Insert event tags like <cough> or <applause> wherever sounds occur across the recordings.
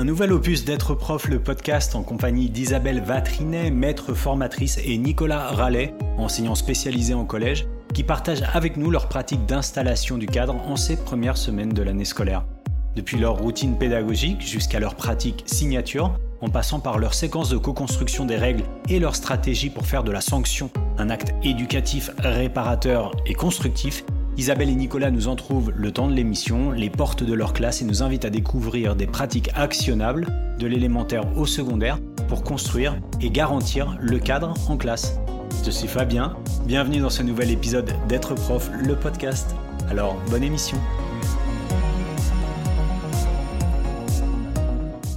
Un nouvel opus d'être prof, le podcast en compagnie d'Isabelle Vatrinet, maître formatrice, et Nicolas Rallet, enseignant spécialisé en collège, qui partagent avec nous leur pratique d'installation du cadre en ces premières semaines de l'année scolaire. Depuis leur routine pédagogique jusqu'à leur pratique signature, en passant par leur séquence de co-construction des règles et leur stratégie pour faire de la sanction un acte éducatif, réparateur et constructif, Isabelle et Nicolas nous en trouvent le temps de l'émission, les portes de leur classe et nous invitent à découvrir des pratiques actionnables de l'élémentaire au secondaire pour construire et garantir le cadre en classe. Je suis Fabien, bienvenue dans ce nouvel épisode d'être prof, le podcast. Alors, bonne émission.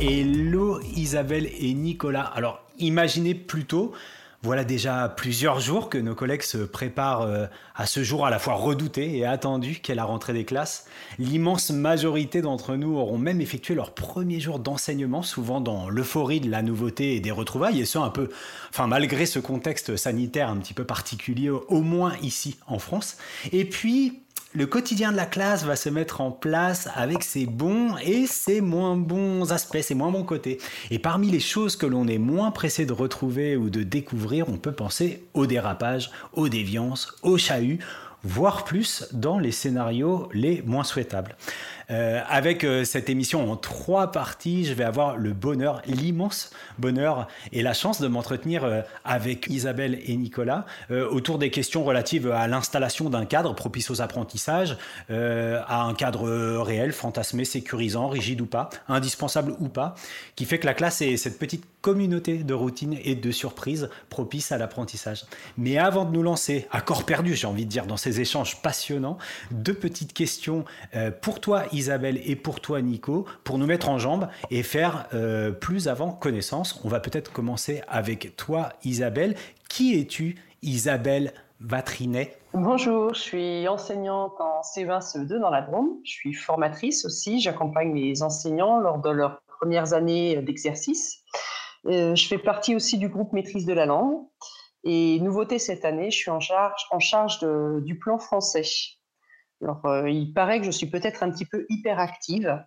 Hello Isabelle et Nicolas. Alors, imaginez plutôt voilà déjà plusieurs jours que nos collègues se préparent euh, à ce jour à la fois redouté et attendu qu'est la rentrée des classes. L'immense majorité d'entre nous auront même effectué leur premier jour d'enseignement, souvent dans l'euphorie de la nouveauté et des retrouvailles, et ce un peu, enfin malgré ce contexte sanitaire un petit peu particulier, au moins ici en France. Et puis, le quotidien de la classe va se mettre en place avec ses bons et ses moins bons aspects, ses moins bons côtés. Et parmi les choses que l'on est moins pressé de retrouver ou de découvrir, on peut penser au dérapage, aux déviances, aux chahuts, voire plus dans les scénarios les moins souhaitables. Euh, avec euh, cette émission en trois parties, je vais avoir le bonheur, l'immense bonheur et la chance de m'entretenir euh, avec Isabelle et Nicolas autour des questions relatives à l'installation d'un cadre propice aux apprentissages, à un cadre réel, fantasmé, sécurisant, rigide ou pas, indispensable ou pas, qui fait que la classe est cette petite communauté de routine et de surprises propice à l'apprentissage. Mais avant de nous lancer à corps perdu, j'ai envie de dire, dans ces échanges passionnants, deux petites questions pour toi, Isabelle et pour toi Nico pour nous mettre en jambe et faire euh, plus avant connaissance. On va peut-être commencer avec toi Isabelle. Qui es-tu Isabelle Vatrinet? Bonjour, je suis enseignante en C20 CE2 dans la Drôme. Je suis formatrice aussi. J'accompagne les enseignants lors de leurs premières années d'exercice. Euh, je fais partie aussi du groupe maîtrise de la langue. Et nouveauté cette année, je suis en charge, en charge du plan français. Alors, euh, il paraît que je suis peut-être un petit peu hyperactive,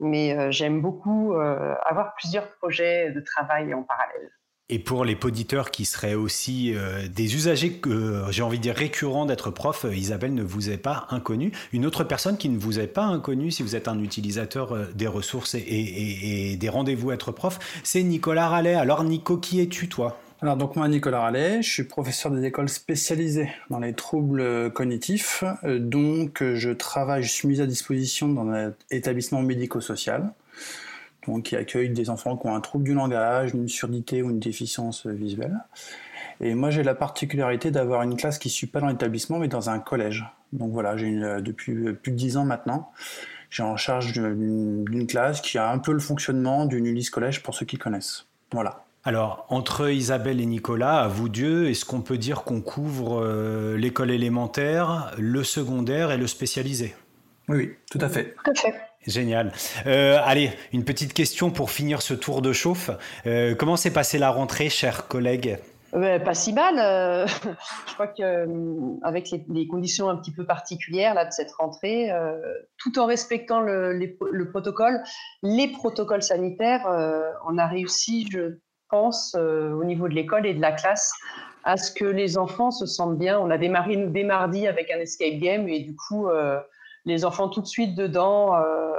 mais euh, j'aime beaucoup avoir plusieurs projets de travail en parallèle. Et pour les poditeurs qui seraient aussi des usagers, que j'ai envie de dire récurrents d'être prof, Isabelle ne vous est pas inconnue. Une autre personne qui ne vous est pas inconnue, si vous êtes un utilisateur des ressources et, des rendez-vous être prof, c'est Nicolas Rallet. Alors Nico, qui es-tu toi? Alors donc moi Nicolas Rallet, je suis professeur des écoles spécialisées dans les troubles cognitifs, euh, donc je travaille, je suis mis à disposition dans un établissement médico-social, donc qui accueille des enfants qui ont un trouble du langage, une surdité ou une déficience visuelle. Et moi j'ai la particularité d'avoir une classe qui ne suit pas dans l'établissement mais dans un collège. Donc voilà, j'ai depuis plus de dix ans maintenant, j'ai en charge d'une classe qui a un peu le fonctionnement d'une Ulysse Collège pour ceux qui connaissent. Voilà. Alors, entre Isabelle et Nicolas, à vous deux, est-ce qu'on peut dire qu'on couvre euh, l'école élémentaire, le secondaire et le spécialisé? Oui, tout à fait. Tout à fait. Génial. Euh, allez, une petite question pour finir ce tour de chauffe. Euh, comment s'est passée la rentrée, chers collègues pas si mal. <laughs> je crois qu'avec les, les, conditions un petit peu particulières là, de cette rentrée, tout en respectant le, le, protocole, les protocoles sanitaires, on a réussi, je pense, euh, au niveau de l'école et de la classe, à ce que les enfants se sentent bien. On a démarré, nous, dès mardi avec un escape game et du coup, euh, les enfants tout de suite dedans, euh,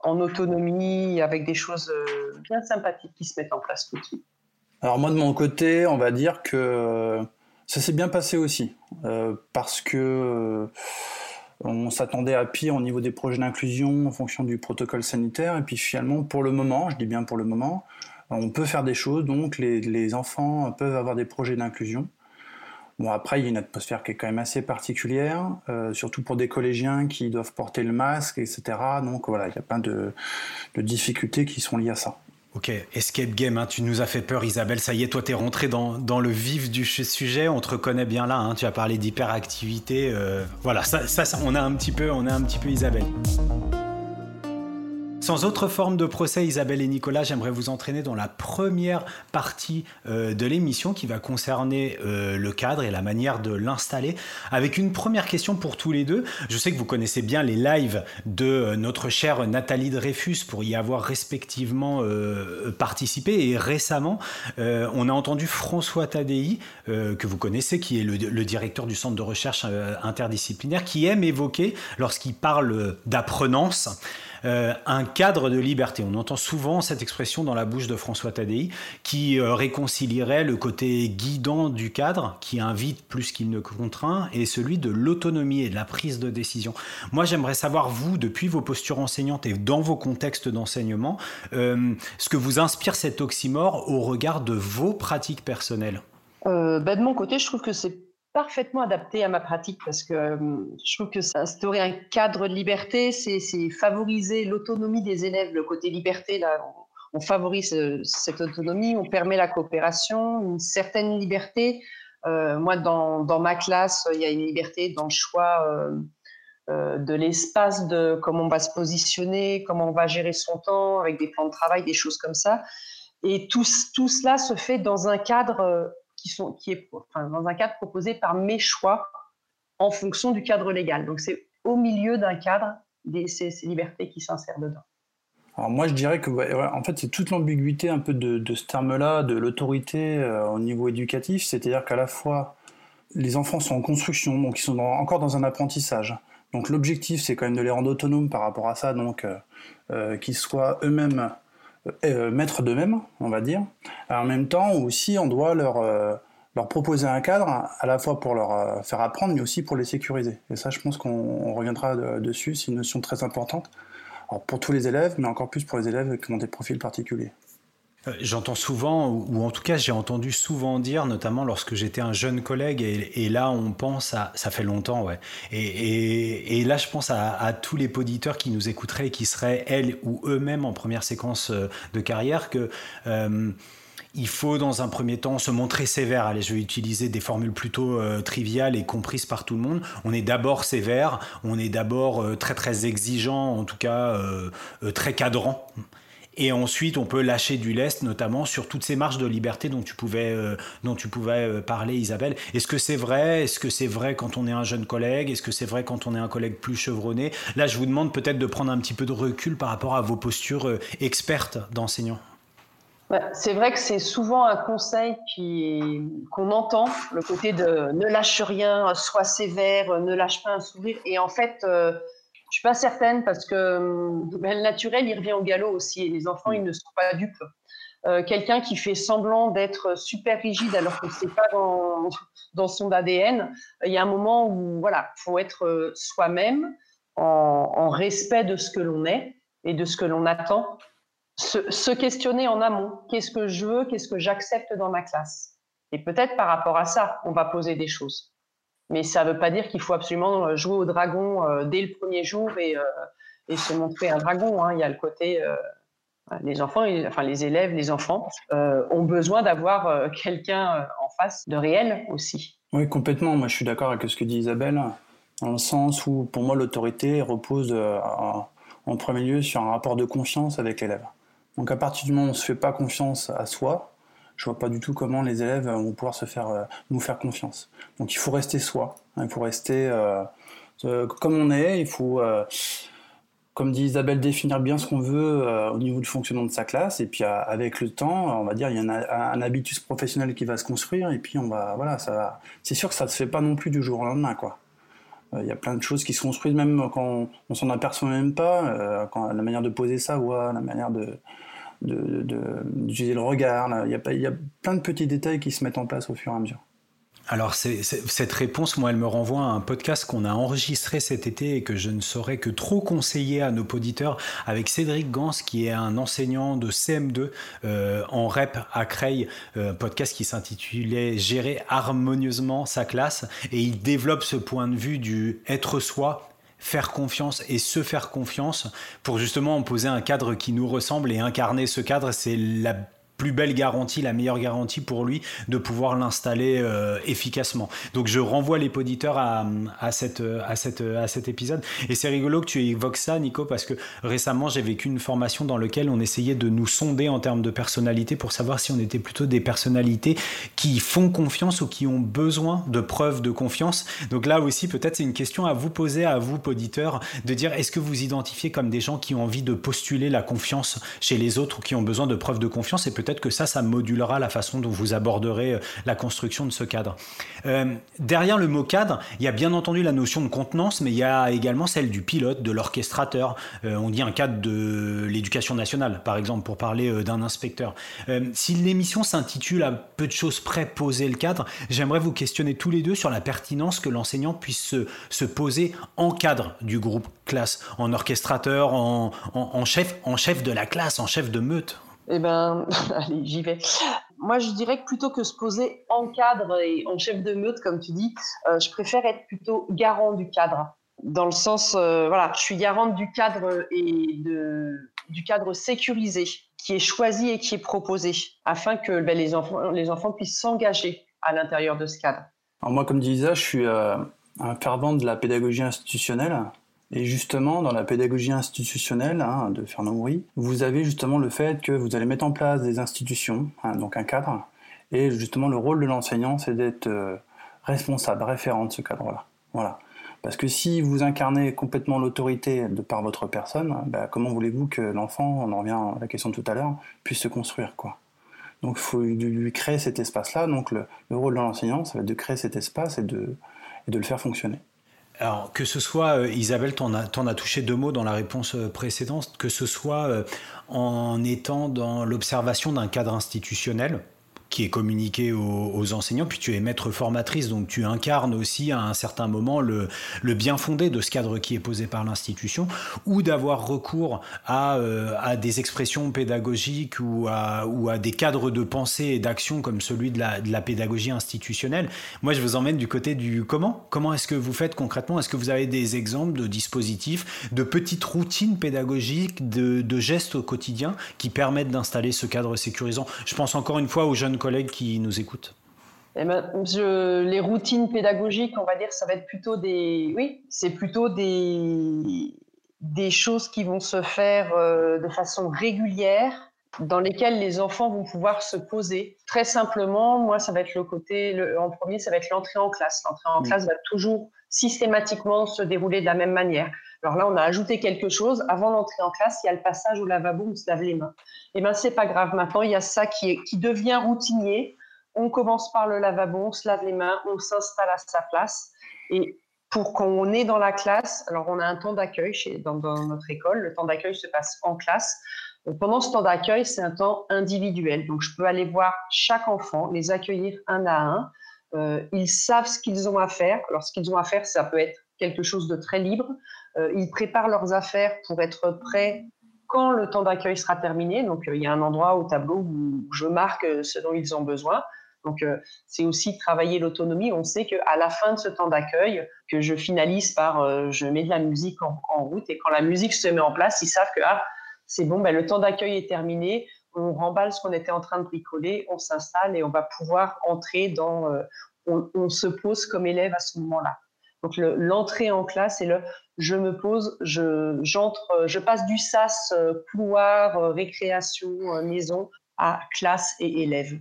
en autonomie, avec des choses bien sympathiques qui se mettent en place tout de suite. Alors moi, de mon côté, on va dire que ça s'est bien passé aussi, parce que on s'attendait à pire au niveau des projets d'inclusion en fonction du protocole sanitaire, et puis finalement, pour le moment, je dis bien pour le moment, on peut faire des choses, donc les, enfants peuvent avoir des projets d'inclusion. Bon, après, il y a une atmosphère qui est quand même assez particulière, euh, surtout pour des collégiens qui doivent porter le masque, etc. Donc voilà, il y a plein de, difficultés qui sont liées à ça. Ok, escape game, hein, tu nous as fait peur Isabelle, ça y est, toi tu es rentré dans, le vif du sujet, on te reconnaît bien là, hein. tu as parlé d'hyperactivité, euh, voilà, ça, ça, on, a un petit peu, on a un petit peu Isabelle. Sans autre forme de procès, Isabelle et Nicolas, j'aimerais vous entraîner dans la première partie euh, de l'émission qui va concerner euh, le cadre et la manière de l'installer, avec une première question pour tous les deux. Je sais que vous connaissez bien les lives de euh, notre chère Nathalie Dreyfus pour y avoir respectivement participé et récemment, on a entendu François Tadei, que vous connaissez, qui est le, le, directeur du centre de recherche interdisciplinaire, qui aime évoquer, lorsqu'il parle d'apprenance, euh, un cadre de liberté. On entend souvent cette expression dans la bouche de François Tadei qui euh, réconcilierait le côté guidant du cadre, qui invite plus qu'il ne contraint, et celui de l'autonomie et de la prise de décision. Moi, j'aimerais savoir, vous, depuis vos postures enseignantes et dans vos contextes d'enseignement, euh, ce que vous inspire cet oxymore au regard de vos pratiques personnelles? Bah, de mon côté, je trouve que c'est parfaitement adapté à ma pratique parce que euh, je trouve que ça instaurer un cadre de liberté, c'est favoriser l'autonomie des élèves. Le côté liberté, là, on, favorise euh, cette autonomie, on permet la coopération, une certaine liberté. Euh, moi, dans, dans, ma classe, il y a une liberté dans le choix de l'espace, de comment on va se positionner, comment on va gérer son temps, avec des plans de travail, des choses comme ça. Et tout, tout cela se fait dans un cadre qui, sont, qui est dans un cadre proposé par mes choix en fonction du cadre légal. Donc c'est au milieu d'un cadre des, ces, libertés qui s'insèrent dedans. Alors moi je dirais que en fait c'est toute l'ambiguïté un peu de, ce terme-là, de l'autorité euh, au niveau éducatif, c'est-à-dire qu'à la fois les enfants sont en construction, donc ils sont encore dans un apprentissage. Donc l'objectif c'est quand même de les rendre autonomes par rapport à ça, donc euh, euh, qu'ils soient eux-mêmes euh, maître d'eux-mêmes, on va dire. en même temps, aussi, on doit leur, euh, leur proposer un cadre, à la fois pour leur euh, faire apprendre, mais aussi pour les sécuriser. Et ça, je pense qu'on reviendra dessus, c'est une notion très importante. Pour tous les élèves, mais encore plus pour les élèves qui ont des profils particuliers. Euh, j'entends souvent, ou en tout cas j'ai entendu souvent dire, notamment lorsque j'étais un jeune collègue, et, là on pense à, ça fait longtemps, ouais, et, là je pense à, tous les auditeurs qui nous écouteraient et qui seraient elles ou eux-mêmes en première séquence euh, de carrière, que euh, il faut dans un premier temps se montrer sévère. Allez, je vais utiliser des formules plutôt triviales et comprises par tout le monde. On est d'abord sévère, on est d'abord très très exigeant, en tout cas très cadrant. Et ensuite, on peut lâcher du lest, notamment sur toutes ces marges de liberté dont tu pouvais, euh, dont tu pouvais euh, parler, Isabelle. Est-ce que c'est vrai? Est-ce que c'est vrai quand on est un jeune collègue? Est-ce que c'est vrai quand on est un collègue plus chevronné? Là, je vous demande peut-être de prendre un petit peu de recul par rapport à vos postures euh, expertes d'enseignants. C'est vrai que c'est souvent un conseil qu'on entend, le côté de ne lâche rien, sois sévère, ne lâche pas un sourire. Et en fait, je suis pas certaine parce que ben, le naturel, il revient au galop aussi. Et les enfants, ils ne sont pas dupes. Euh, quelqu'un qui fait semblant d'être super rigide alors que c'est pas dans, son ADN, il y a un moment où voilà, faut être euh, soi-même en, respect de ce que l'on est et de ce que l'on attend. Se, questionner en amont. Qu'est-ce que je veux? Qu'est-ce que j'accepte dans ma classe? Et peut-être par rapport à ça, on va poser des choses. Mais ça ne veut pas dire qu'il faut absolument euh, jouer au dragon euh, dès le premier jour et, euh, se montrer un dragon. Hein. Il y a le côté les enfants, enfin les élèves, les enfants ont besoin d'avoir quelqu'un en face de réel aussi. Oui, complètement. Moi, je suis d'accord avec ce que dit Isabelle, dans le sens où, pour moi, l'autorité repose en premier lieu sur un rapport de confiance avec l'élève. Donc, à partir du moment où on ne se fait pas confiance à soi, je vois pas du tout comment les élèves vont pouvoir euh, nous faire confiance. Donc il faut rester soi, hein, il faut rester euh, euh, comme on est, il faut, comme dit Isabelle, définir bien ce qu'on veut au niveau du fonctionnement de sa classe, et puis avec le temps, on va dire, il y a un, un, habitus professionnel qui va se construire, et puis on va, voilà, ça va. C'est sûr que ça ne se fait pas non plus du jour au lendemain, quoi. Il y a plein de choses qui se construisent même quand on, on s'en aperçoit même pas, la manière de poser sa voix, la manière de, d'utiliser le regard. Il y, a, y, a, plein de petits détails qui se mettent en place au fur et à mesure. Alors cette réponse, moi, elle me renvoie à un podcast qu'on a enregistré cet été et que je ne saurais que trop conseiller à nos auditeurs avec Cédric Gans, qui est un enseignant de CM2 euh, en REP à Creil, euh, un podcast qui s'intitulait Gérer harmonieusement sa classe et il développe ce point de vue du être soi faire confiance et se faire confiance pour justement poser un cadre qui nous ressemble et incarner ce cadre, c'est la plus belle garantie, la meilleure garantie pour lui de pouvoir l'installer euh, efficacement. Donc je renvoie les auditeurs à, à, cette, à, cette, à cet épisode. Et c'est rigolo que tu évoques ça, Nico, parce que récemment j'ai vécu une formation dans laquelle on essayait de nous sonder en termes de personnalité pour savoir si on était plutôt des personnalités qui font confiance ou qui ont besoin de preuves de confiance. Donc là aussi, peut-être c'est une question à vous poser, à vous, auditeurs, de dire est-ce que vous identifiez comme des gens qui ont envie de postuler la confiance chez les autres ou qui ont besoin de preuves de confiance? Et peut-être que ça, ça modulera la façon dont vous aborderez euh, la construction de ce cadre. Euh, derrière le mot cadre, il y a bien entendu la notion de contenance, mais il y a également celle du pilote, de l'orchestrateur. Euh, on dit un cadre de l'éducation nationale, par exemple, pour parler d'un inspecteur. si l'émission s'intitule à peu de choses près poser le cadre, j'aimerais vous questionner tous les deux sur la pertinence que l'enseignant puisse se, se, poser en cadre du groupe classe, en orchestrateur, en, chef, en chef de la classe, en chef de meute. Eh ben, <laughs> allez, j'y vais. Moi, je dirais que plutôt que se poser en cadre et en chef de meute, comme tu dis, euh, je préfère être plutôt garant du cadre. Dans le sens, euh, voilà, je suis garante du cadre et de, du cadre sécurisé qui est choisi et qui est proposé, afin que ben, les, enfants, les enfants puissent s'engager à l'intérieur de ce cadre. Alors moi, comme disais, je suis euh, un fervent de la pédagogie institutionnelle. Et justement, dans la pédagogie institutionnelle hein, de Fernand Moury, vous avez justement le fait que vous allez mettre en place des institutions, hein, donc un cadre, et justement le rôle de l'enseignant, c'est d'être euh, responsable, référent de ce cadre-là. Voilà. Parce que si vous incarnez complètement l'autorité de par votre personne, bah, comment voulez-vous que l'enfant, on en revient à la question de tout à l'heure, puisse se construire quoi Donc il faut lui créer cet espace-là. Donc le, rôle de l'enseignant, ça va être de créer cet espace et de le faire fonctionner. Alors, que ce soit, euh, Isabelle, tu en, as touché deux mots dans la réponse euh, précédente, que ce soit euh, en étant dans l'observation d'un cadre institutionnel, qui est communiqué aux, enseignants, puis tu es maître formatrice, donc tu incarnes aussi à un certain moment le, bien fondé de ce cadre qui est posé par l'institution, ou d'avoir recours à, euh, des expressions pédagogiques ou à, des cadres de pensée et d'action comme celui de la, pédagogie institutionnelle. Moi, je vous emmène du côté du comment? Comment est-ce que vous faites concrètement? Est-ce que vous avez des exemples de dispositifs, de petites routines pédagogiques, de gestes au quotidien qui permettent d'installer ce cadre sécurisant? Je pense encore une fois aux jeunes collègues qui nous écoutent eh ben, les routines pédagogiques, on va dire, ça va être plutôt des, oui, c'est plutôt des, des choses qui vont se faire euh, de façon régulière, dans lesquelles les enfants vont pouvoir se poser. Très simplement, moi, ça va être le côté, le, en premier, ça va être l'entrée en classe. L'entrée en classe va toujours systématiquement se dérouler de la même manière. Alors là, on a ajouté quelque chose. Avant l'entrée en classe, il y a le passage au lavabo, on se lave les mains. Eh bien, c'est pas grave. Maintenant, il y a ça qui, devient routinier. On commence par le lavabo, on se lave les mains, on s'installe à sa place. Et pour qu'on est dans la classe, alors on a un temps d'accueil dans, dans, notre école. Le temps d'accueil se passe en classe. pendant ce temps d'accueil, c'est un temps individuel. Donc, je peux aller voir chaque enfant, les accueillir un à un. Euh, ils savent ce qu'ils ont à faire. Alors, ce qu'ils ont à faire, ça peut être quelque chose de très libre. Euh, ils préparent leurs affaires pour être prêts quand le temps d'accueil sera terminé. Donc, euh, il y a un endroit au tableau où je marque euh, ce dont ils ont besoin. Donc, c'est aussi travailler l'autonomie. On sait qu'à la fin de ce temps d'accueil, que je finalise par je mets de la musique en, route et quand la musique se met en place, ils savent que ah, c'est bon, ben, le temps d'accueil est terminé. On remballe ce qu'on était en train de bricoler, on s'installe et on va pouvoir entrer dans. on se pose comme élève à ce moment-là. Donc l'entrée en classe et le je me pose, je j'entre, je passe du sas euh, couloir, euh, récréation, euh, maison à classe et élève.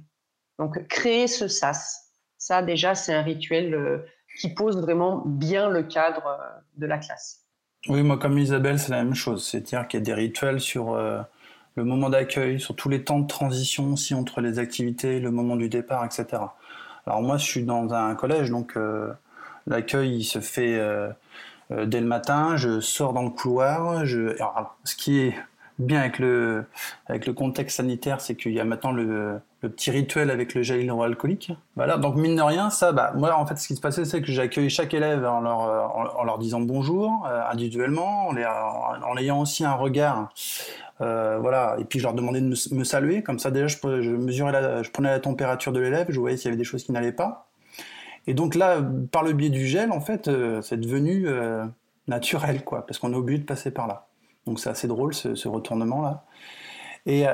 Donc créer ce sas, ça déjà c'est un rituel qui pose vraiment bien le cadre de la classe. Oui, moi comme Isabelle, c'est la même chose, c'est-à-dire qu'il y a des rituels sur le moment d'accueil, sur tous les temps de transition aussi entre les activités, le moment du départ, etc. Alors moi je suis dans un collège, donc L'accueil, il se fait euh, euh, dès le matin. Je sors dans le couloir. Je... ce qui est bien avec le, contexte sanitaire, c'est qu'il y a maintenant le, petit rituel avec le gel hydroalcoolique. Voilà, donc mine de rien, ça, bah, moi en fait, ce qui se passait, c'est que j'accueille chaque élève en leur, disant bonjour euh, individuellement, en, ayant aussi un regard. voilà, et puis je leur demandais de me, saluer, comme ça déjà je, je mesurais je prenais la température de l'élève, je voyais s'il y avait des choses qui n'allaient pas. Et donc là, par le biais du gel, en fait, euh, c'est devenu euh, naturel, quoi, parce qu'on est obligé de passer par là. Donc c'est assez drôle ce, retournement-là. Et,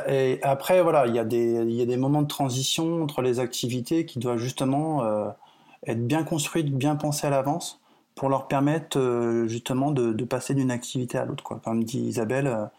après, voilà, il y, a des, moments de transition entre les activités qui doivent justement euh, être bien construites, bien pensées à l'avance pour leur permettre justement de, passer d'une activité à l'autre. Comme dit Isabelle,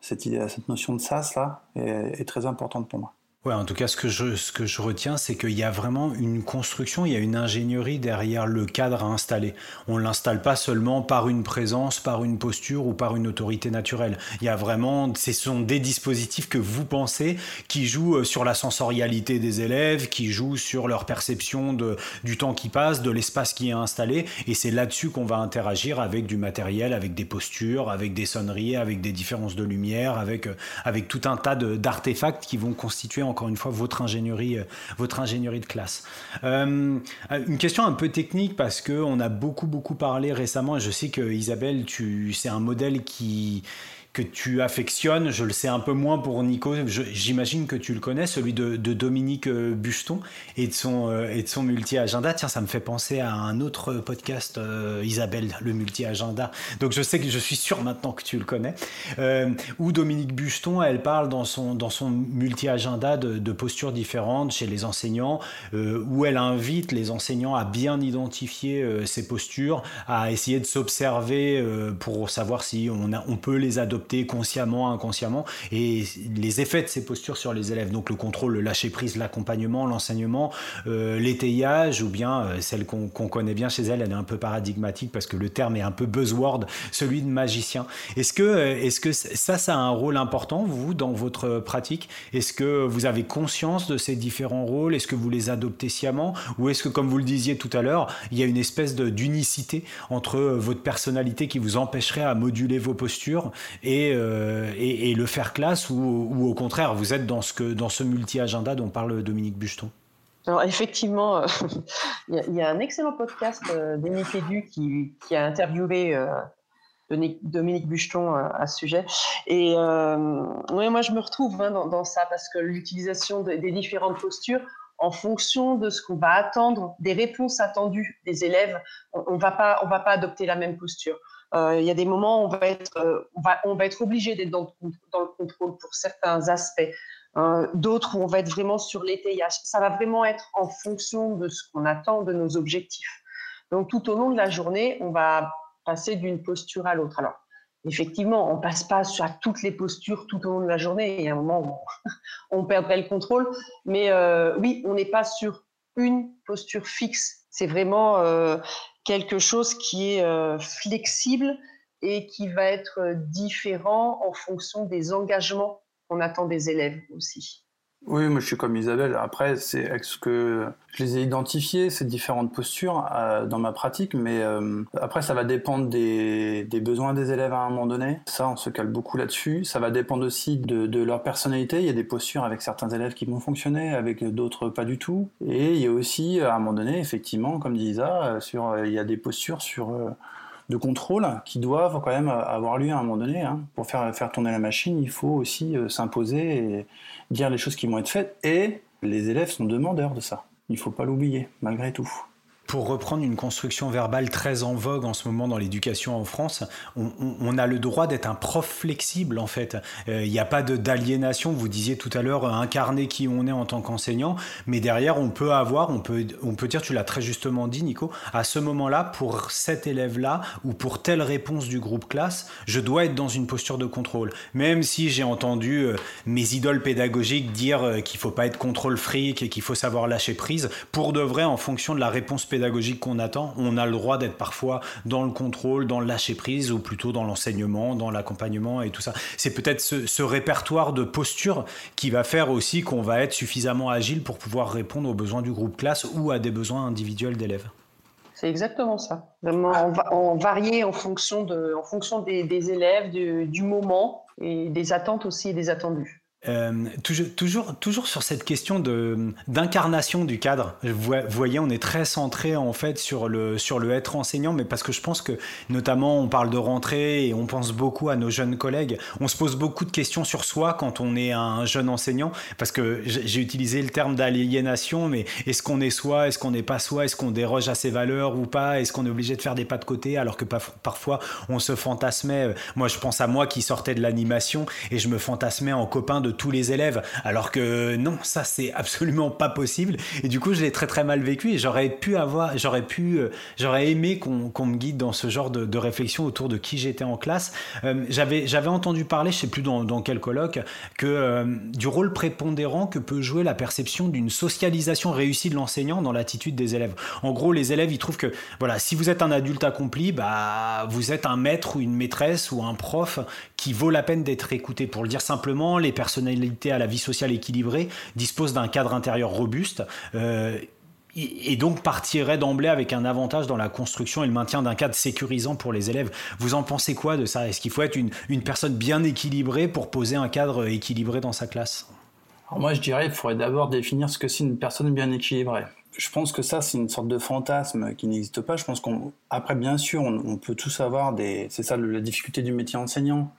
cette, idée, cette notion de sas là est très importante pour moi. Ouais, en tout cas, ce que je, ce que je retiens, c'est qu'il y a vraiment une construction, il y a une ingénierie derrière le cadre à installer. On ne l'installe pas seulement par une présence, par une posture ou par une autorité naturelle. Il y a vraiment, ce sont des dispositifs que vous pensez qui jouent euh, sur la sensorialité des élèves, qui jouent sur leur perception de, du temps qui passe, de l'espace qui est installé. Et c'est là-dessus qu'on va interagir avec du matériel, avec des postures, avec des sonneries, avec des différences de lumière, avec, euh, avec tout un tas d'artefacts qui vont constituer encore une fois votre ingénierie, euh, votre ingénierie de classe. Euh, une question un peu technique parce que on a beaucoup beaucoup parlé récemment et je sais que Isabelle, tu, c'est un modèle qui que tu affectionnes, je le sais un peu moins pour Nico, j'imagine que tu le connais, celui de, Dominique euh, Bucheton et de son, euh, son multi-agenda. Tiens, ça me fait penser à un autre podcast, euh, Isabelle, le multi-agenda. Donc je sais que je suis sûr maintenant que tu le connais. où Dominique Bucheton, elle parle dans son, dans son multi-agenda de, de, postures différentes chez les enseignants, où elle invite les enseignants à bien identifier ces postures, à essayer de s'observer pour savoir si on, a, on peut les adopter consciemment, inconsciemment, et les effets de ces postures sur les élèves. Donc le contrôle, le lâcher prise, l'accompagnement, l'enseignement, euh, l'étayage, ou bien euh, celle qu'on connaît bien chez elle, elle est un peu paradigmatique parce que le terme est un peu buzzword, celui de magicien. Est-ce que, euh, est que ça, ça a un rôle important, vous, dans votre pratique? Est-ce que vous avez conscience de ces différents rôles? Est-ce que vous les adoptez sciemment? Ou est-ce que, comme vous le disiez tout à l'heure, il y a une espèce d'unicité entre votre personnalité qui vous empêcherait à moduler vos postures et euh, et, le faire classe ou, au contraire, vous êtes dans ce, multi-agenda dont parle Dominique Bucheton alors effectivement, euh, <laughs> il y, a un excellent podcast euh, Edu qui, a interviewé euh, Dominique Bucheton à ce sujet. Et moi, je me retrouve hein, dans, ça parce que l'utilisation des différentes postures, en fonction de ce qu'on va attendre, des réponses attendues des élèves, on ne va pas adopter la même posture. Euh, il y a des moments où on va être, euh, obligé d'être dans, le contrôle pour certains aspects. Hein. D'autres où on va être vraiment sur l'étayage. Ça va vraiment être en fonction de ce qu'on attend de nos objectifs. Donc tout au long de la journée, on va passer d'une posture à l'autre. Alors effectivement, on passe pas sur toutes les postures tout au long de la journée. Il y a un moment où on, <laughs> perdrait le contrôle. Mais euh, oui, on n'est pas sur une posture fixe. C'est vraiment quelque chose qui est euh, flexible et qui va être euh, différent en fonction des engagements qu'on attend des élèves aussi. Oui, moi je suis comme Isabelle. Après, c'est ce que je les ai identifiés, ces différentes postures euh, dans ma pratique, mais après ça va dépendre des, besoins des élèves à un moment donné. Ça, on se cale beaucoup là-dessus. Ça va dépendre aussi de, de, leur personnalité. Il y a des postures avec certains élèves qui vont fonctionner, avec d'autres pas du tout. Et il y a aussi à un moment donné, effectivement, comme dit Isa, sur il y a des postures sur de contrôle qui doivent quand même avoir lieu à un moment donné. Hein. Pour faire, faire tourner la machine, il faut aussi euh, s'imposer et dire les choses qui vont être faites. Et les élèves sont demandeurs de ça. Il ne faut pas l'oublier, malgré tout pour reprendre une construction verbale très en vogue en ce moment dans l'éducation en France, on, a le droit d'être un prof flexible en fait. Euh, il n'y a pas d'aliénation. Vous disiez tout à l'heure incarner qui on est en tant qu'enseignant, mais derrière on peut avoir, on peut, on peut dire, tu l'as très justement dit, Nico, à ce moment-là, pour cet élève-là ou pour telle réponse du groupe classe, je dois être dans une posture de contrôle. Même si j'ai entendu euh, mes idoles pédagogiques dire euh, qu'il faut pas être contrôle fric et qu'il faut savoir lâcher prise, pour de vrai, en fonction de la réponse pédagogique qu'on attend, on a le droit d'être parfois dans le contrôle, dans le lâcher prise ou plutôt dans l'enseignement, dans l'accompagnement et tout ça. C'est peut-être ce, répertoire de posture qui va faire aussi qu'on va être suffisamment agile pour pouvoir répondre aux besoins du groupe classe ou à des besoins individuels d'élèves. C'est exactement ça. Vraiment, on va varier en fonction, de, en fonction des, élèves, du moment et des attentes aussi et des attendus. Euh, toujours, toujours, sur cette question de d'incarnation du cadre. Vous voyez, on est très centré en fait sur le sur le être enseignant, mais parce que je pense que notamment on parle de rentrée et on pense beaucoup à nos jeunes collègues. On se pose beaucoup de questions sur soi quand on est un jeune enseignant, parce que j'ai utilisé le terme d'aliénation, mais est-ce qu'on est soi, est-ce qu'on n'est pas soi, est-ce qu'on déroge à ses valeurs ou pas, est-ce qu'on est obligé de faire des pas de côté alors que parfois on se fantasmait. Moi, je pense à moi qui sortais de l'animation et je me fantasmais en copain de tous les élèves, alors que non, ça c'est absolument pas possible. Et du coup, je l'ai très très mal vécu et j'aurais pu avoir, j'aurais pu, euh, j'aurais aimé qu'on me guide dans ce genre de, réflexion autour de qui j'étais en classe. Euh, j'avais j'avais entendu parler, je sais plus dans, quel colloque, que euh, du rôle prépondérant que peut jouer la perception d'une socialisation réussie de l'enseignant dans l'attitude des élèves. En gros, les élèves ils trouvent que voilà, si vous êtes un adulte accompli, bah vous êtes un maître ou une maîtresse ou un prof qui vaut la peine d'être écouté. Pour le dire simplement, les personnalités à la vie sociale équilibrée disposent d'un cadre intérieur robuste. Euh, et donc partirait d'emblée avec un avantage dans la construction et le maintien d'un cadre sécurisant pour les élèves. Vous en pensez quoi de ça? Est-ce qu'il faut être une, personne bien équilibrée pour poser un cadre équilibré dans sa classe? Moi, je dirais qu'il faudrait d'abord définir ce que c'est une personne bien équilibrée. Je pense que ça, c'est une sorte de fantasme qui n'existe pas. Je pense qu'on, après, bien sûr, on, on peut tous avoir des. C'est ça la difficulté du métier enseignant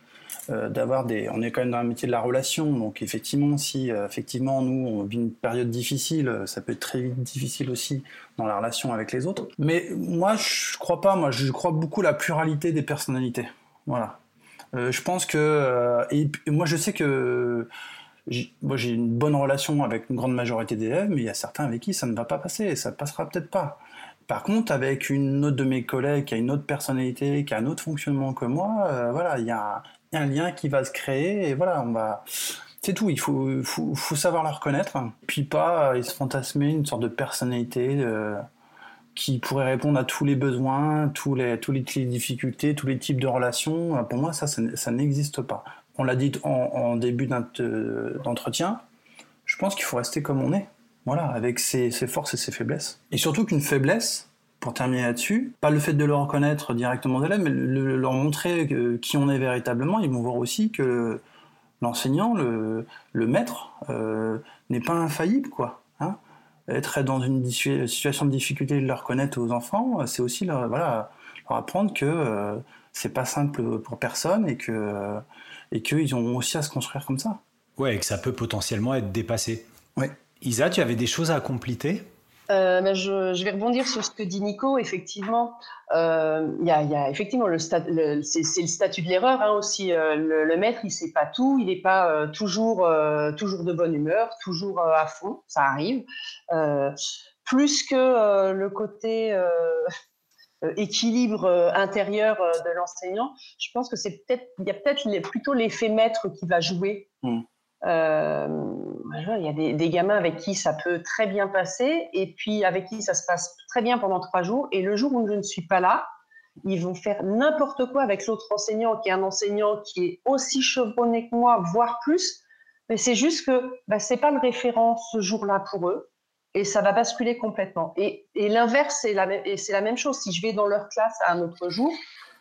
euh, d'avoir des. On est quand même dans un métier de la relation, donc effectivement, si euh, effectivement nous on vit une période difficile, euh, ça peut être très difficile aussi dans la relation avec les autres. Mais moi, je crois pas. Moi, je crois beaucoup à la pluralité des personnalités. Voilà. je pense que et, moi, je sais que moi j'ai une bonne relation avec une grande majorité d'élèves, mais il y a certains avec qui ça ne va pas passer, et ça passera peut-être pas. Par contre, avec une autre de mes collègues qui a une autre personnalité, qui a un autre fonctionnement que moi, voilà, il y a, un lien qui va se créer et voilà, on va. C'est tout, il faut, savoir la reconnaître, puis pas se fantasmer une sorte de personnalité euh, qui pourrait répondre à tous les besoins, tous les, les, difficultés, tous les types de relations. Pour moi, ça, ça, n'existe pas. On l'a dit en, début d'entretien, je pense qu'il faut rester comme on est, voilà, avec ses, ses forces et ses faiblesses. Et surtout qu'une faiblesse, pour terminer là-dessus, pas le fait de le reconnaître directement aux élèves, mais leur montrer qui on est véritablement. Ils vont voir aussi que l'enseignant, le, maître, euh, n'est pas infaillible, quoi. Hein. Être dans une situation de difficulté de le reconnaître aux enfants, c'est aussi leur, voilà, leur apprendre que euh, c'est pas simple pour personne et que et qu'ils ont aussi à se construire comme ça. Ouais, et que ça peut potentiellement être dépassé. Oui. Isa, tu avais des choses à compléter euh, ben, je, je, vais rebondir sur ce que dit Nico. Effectivement, euh, il y, a, y, a, effectivement le, c'est, le statut de l'erreur hein, aussi. Euh, le, maître, il sait pas tout, il n'est pas euh, toujours toujours de bonne humeur, toujours à fond. Ça arrive. plus que le côté <laughs> équilibre intérieur de l'enseignant, je pense que c'est peut-être il y a peut-être plutôt l'effet maître qui va jouer. Mmh. Il y a des, gamins avec qui ça peut très bien passer et puis avec qui ça se passe très bien pendant trois jours. Et le jour où je ne suis pas là, ils vont faire n'importe quoi avec l'autre enseignant qui est un enseignant qui est aussi chevronné que moi, voire plus. Mais c'est juste que bah, c'est pas le référent ce jour-là pour eux et ça va basculer complètement. Et, et l'inverse, c'est la, la même chose. Si je vais dans leur classe à un autre jour,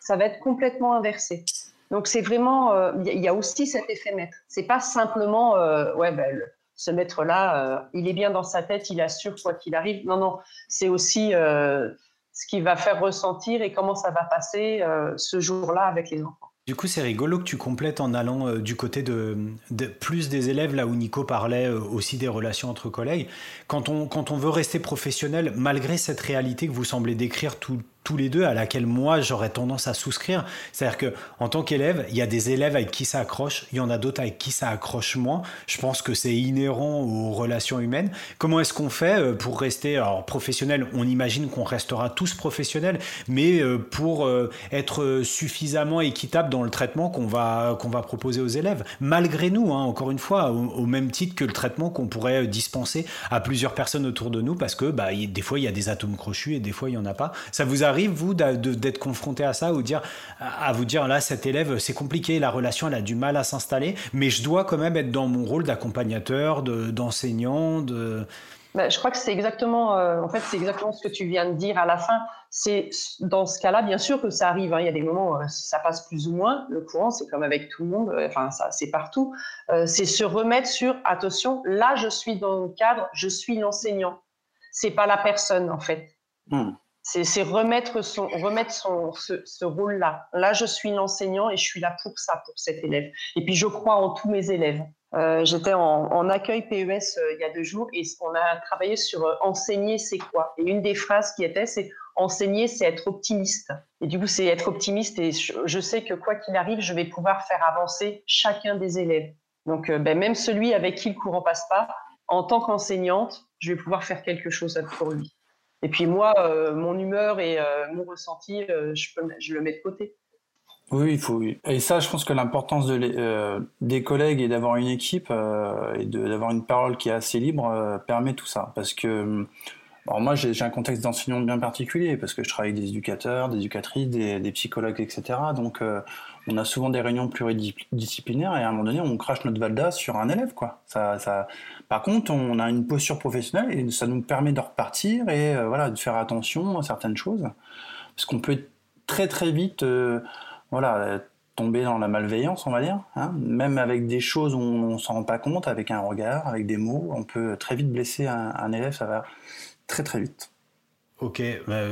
ça va être complètement inversé. Donc c'est vraiment, euh, il y, a aussi cet effet maître. C'est pas simplement, euh, ouais, ben, ce maître-là, euh, il est bien dans sa tête, il assure quoi qu'il arrive. Non, non, c'est aussi ce qui va faire ressentir et comment ça va passer ce jour-là avec les enfants. Du coup, c'est rigolo que tu complètes en allant du côté de, de, plus des élèves, là où Nico parlait aussi des relations entre collègues. Quand on, quand on veut rester professionnel, malgré cette réalité que vous semblez décrire tout, tous les deux à laquelle moi j'aurais tendance à souscrire. C'est-à-dire que en tant qu'élève, il y a des élèves avec qui ça accroche, il y en a d'autres avec qui ça accroche moins. Je pense que c'est inhérent aux relations humaines. Comment est-ce qu'on fait euh, pour rester alors professionnel? On imagine qu'on restera tous professionnels, mais euh, pour euh, être suffisamment équitable dans le traitement qu'on va qu'on va proposer aux élèves, malgré nous, hein, encore une fois, au, même titre que le traitement qu'on pourrait dispenser à plusieurs personnes autour de nous, parce que bah, des fois il y a des atomes crochus et des fois il y en a pas. Ça vous a arrive, vous, d'être confronté à ça ou dire, à vous dire, là, cet élève, c'est compliqué, la relation, elle a du mal à s'installer, mais je dois quand même être dans mon rôle d'accompagnateur, d'enseignant, de... Bah, je crois que c'est exactement, euh, en fait, c'est exactement ce que tu viens de dire à la fin. C'est dans ce cas-là, bien sûr que ça arrive. Hein. Il y a des moments où ça passe plus ou moins. Le courant, c'est comme avec tout le monde. Euh, enfin, ça, c'est partout. Euh, c'est se remettre sur attention. Là, je suis dans le cadre. Je suis l'enseignant. C'est pas la personne, en fait. Hmm. C'est remettre, son, remettre son, ce, rôle-là. Là, je suis l'enseignant et je suis là pour ça, pour cet élève. Et puis, je crois en tous mes élèves. Euh, J'étais en, accueil PES euh, il y a deux jours et on a travaillé sur euh, enseigner, c'est quoi? Et une des phrases qui était, c'est enseigner, c'est être optimiste. Et du coup, c'est être optimiste et je, je sais que quoi qu'il arrive, je vais pouvoir faire avancer chacun des élèves. Donc, ben, même celui avec qui le courant passe pas, en tant qu'enseignante, je vais pouvoir faire quelque chose pour lui. Et puis moi, mon humeur et mon ressenti, je, peux, je le mets de côté. Oui, il faut. Et ça, je pense que l'importance de euh, des collègues et d'avoir une équipe euh, et d'avoir une parole qui est assez libre euh, permet tout ça. Parce que, alors moi, j'ai un contexte d'enseignant bien particulier parce que je travaille avec des éducateurs, des éducatrices, des, psychologues, etc. Donc, on a souvent des réunions pluridisciplinaires et à un moment donné, on crache notre valda sur un élève, quoi. Ça, ça... Par contre, on a une posture professionnelle et ça nous permet de repartir et voilà, de faire attention à certaines choses. Parce qu'on peut très très vite voilà, tomber dans la malveillance, on va dire. Hein. Même avec des choses où on ne s'en rend pas compte, avec un regard, avec des mots, on peut très vite blesser un élève, ça va très très vite. Ok, bah,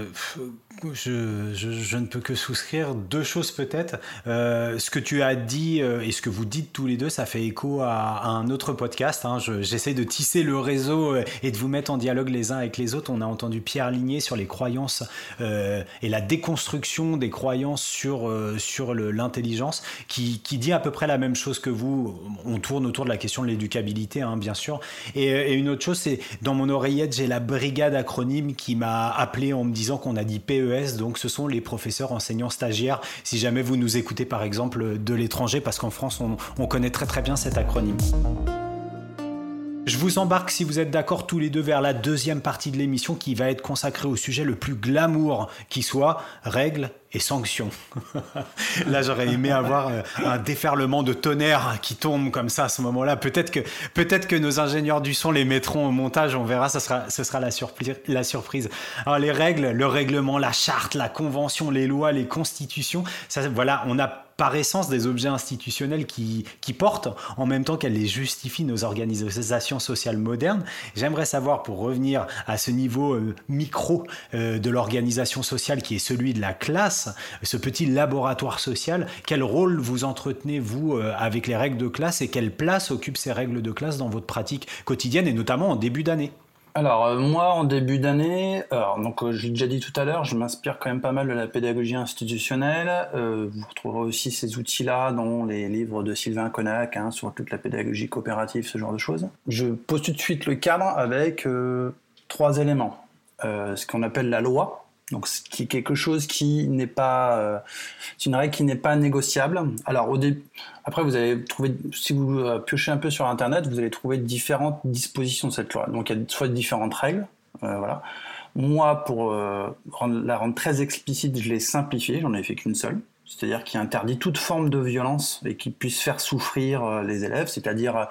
je, je, ne peux que souscrire deux choses peut-être. Euh, ce que tu as dit euh, et ce que vous dites tous les deux, ça fait écho à, un autre podcast. Hein. J'essaie de tisser le réseau euh, et de vous mettre en dialogue les uns avec les autres. On a entendu Pierre Ligné sur les croyances et la déconstruction des croyances sur, sur l'intelligence, qui, qui, dit à peu près la même chose que vous. On tourne autour de la question de l'éducabilité, hein, bien sûr. Et, et une autre chose, c'est dans mon oreillette, j'ai la brigade acronyme qui m'a appelé en me disant qu'on a dit PES, donc ce sont les professeurs enseignants stagiaires. Si jamais vous nous écoutez par exemple de l'étranger, parce qu'en France on, on connaît très très bien cet acronyme. Je vous embarque, si vous êtes d'accord tous les deux, vers la deuxième partie de l'émission qui va être consacrée au sujet le plus glamour qui soit, règles et sanctions. là, j'aurais aimé avoir euh, un déferlement de tonnerre qui tombe comme ça à ce moment-là. Peut-être que, peut-être que nos ingénieurs du son les mettront au montage, on verra, ça sera, ce sera la, surprise. Alors, les règles, le règlement, la charte, la convention, les lois, les constitutions, ça, voilà, on a par essence des objets institutionnels qui, portent, en même temps qu'elles les justifient nos organisations sociales modernes. J'aimerais savoir, pour revenir à ce niveau euh, micro euh, de l'organisation sociale qui est celui de la classe, ce petit laboratoire social, quel rôle vous entretenez, vous, euh, avec les règles de classe et quelle place occupent ces règles de classe dans votre pratique quotidienne et notamment en début d'année? Alors euh, moi en début d'année, donc euh, j'ai déjà dit tout à l'heure, je m'inspire quand même pas mal de la pédagogie institutionnelle. Euh, vous retrouverez aussi ces outils-là dans les livres de Sylvain Connac hein, sur toute la pédagogie coopérative, ce genre de choses. Je pose tout de suite le cadre avec trois éléments. ce qu'on appelle la loi, donc, ce qui est quelque chose qui n'est pas, euh, c'est une règle qui n'est pas négociable. Alors, au début, après, vous allez trouver, si vous euh, piochez un peu sur Internet, vous allez trouver différentes dispositions de cette loi. Donc, il y a soit différentes règles, euh, voilà. Moi, pour rendre, la rendre très explicite, je l'ai simplifiée, j'en ai fait qu'une seule. C'est-à-dire qui interdit toute forme de violence et qui puisse faire souffrir les élèves, c'est-à-dire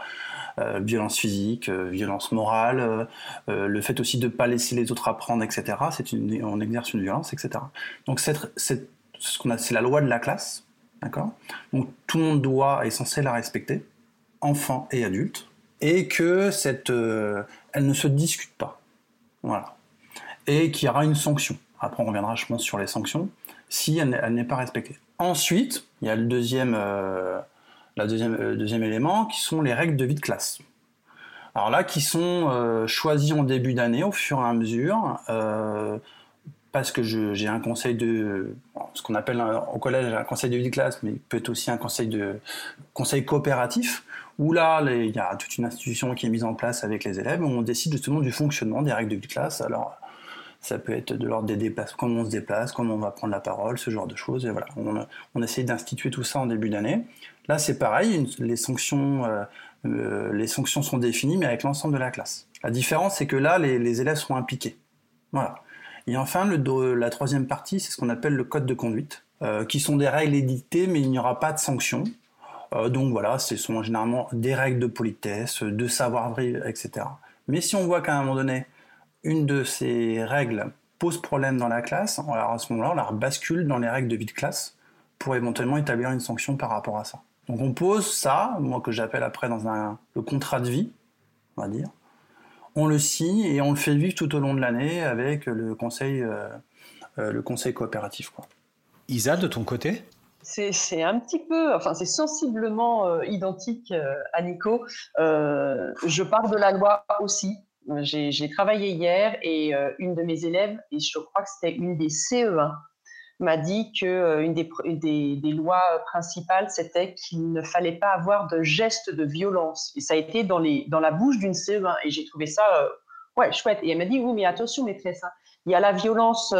euh, violence physique, euh, violence morale, euh, le fait aussi de ne pas laisser les autres apprendre, etc. C'est une, on exerce une violence, etc. Donc c'est ce qu'on a, c'est la loi de la classe, d'accord? Donc tout le monde doit est censé la respecter, enfants et adultes, et que cette, elle ne se discute pas, voilà, et qu'il y aura une sanction. Après on reviendra, je pense, sur les sanctions si elle, n'est pas respectée. Ensuite, il y a le deuxième deuxième, euh, deuxième élément, qui sont les règles de vie de classe. Alors là, qui sont euh, choisies en début d'année au fur et à mesure, euh, parce que j'ai un conseil de, ce qu'on appelle au collège un conseil de vie de classe, mais peut-être aussi un conseil de conseil coopératif, où là, il y a toute une institution qui est mise en place avec les élèves, où on décide justement du fonctionnement des règles de vie de classe. Alors, ça peut être de l'ordre des déplacements, comment on se déplace, comment on va prendre la parole, ce genre de choses. Et voilà, on, on essaie d'instituer tout ça en début d'année. Là, c'est pareil, les sanctions, euh, euh, les sanctions sont définies, mais avec l'ensemble de la classe. La différence, c'est que là, les, élèves sont impliqués. Voilà. Et enfin, la troisième partie, c'est ce qu'on appelle le code de conduite, euh, qui sont des règles éditées, mais il n'y aura pas de sanctions. donc voilà, ce sont généralement des règles de politesse, de savoir-vivre, etc. Mais si on voit qu'à un moment donné, une de ces règles pose problème dans la classe, alors à ce moment-là, on la bascule dans les règles de vie de classe pour éventuellement établir une sanction par rapport à ça. Donc on pose ça, moi que j'appelle après dans un, le contrat de vie, on va dire. On le signe et on le fait vivre tout au long de l'année avec le conseil, euh, euh, le conseil coopératif. Quoi. Isa, de ton côté? C'est un petit peu, enfin c'est sensiblement euh, identique à Nico. je pars de la loi aussi. J'ai travaillé hier et une de mes élèves, et je crois que c'était une des CE1, m'a dit que une des, des, des lois principales, c'était qu'il ne fallait pas avoir de gestes de violence. Et ça a été dans, les, dans la bouche d'une CE1. Et j'ai trouvé ça, ouais, chouette. Et elle m'a dit, oui, mais attention, maîtresse, hein. il y a la violence,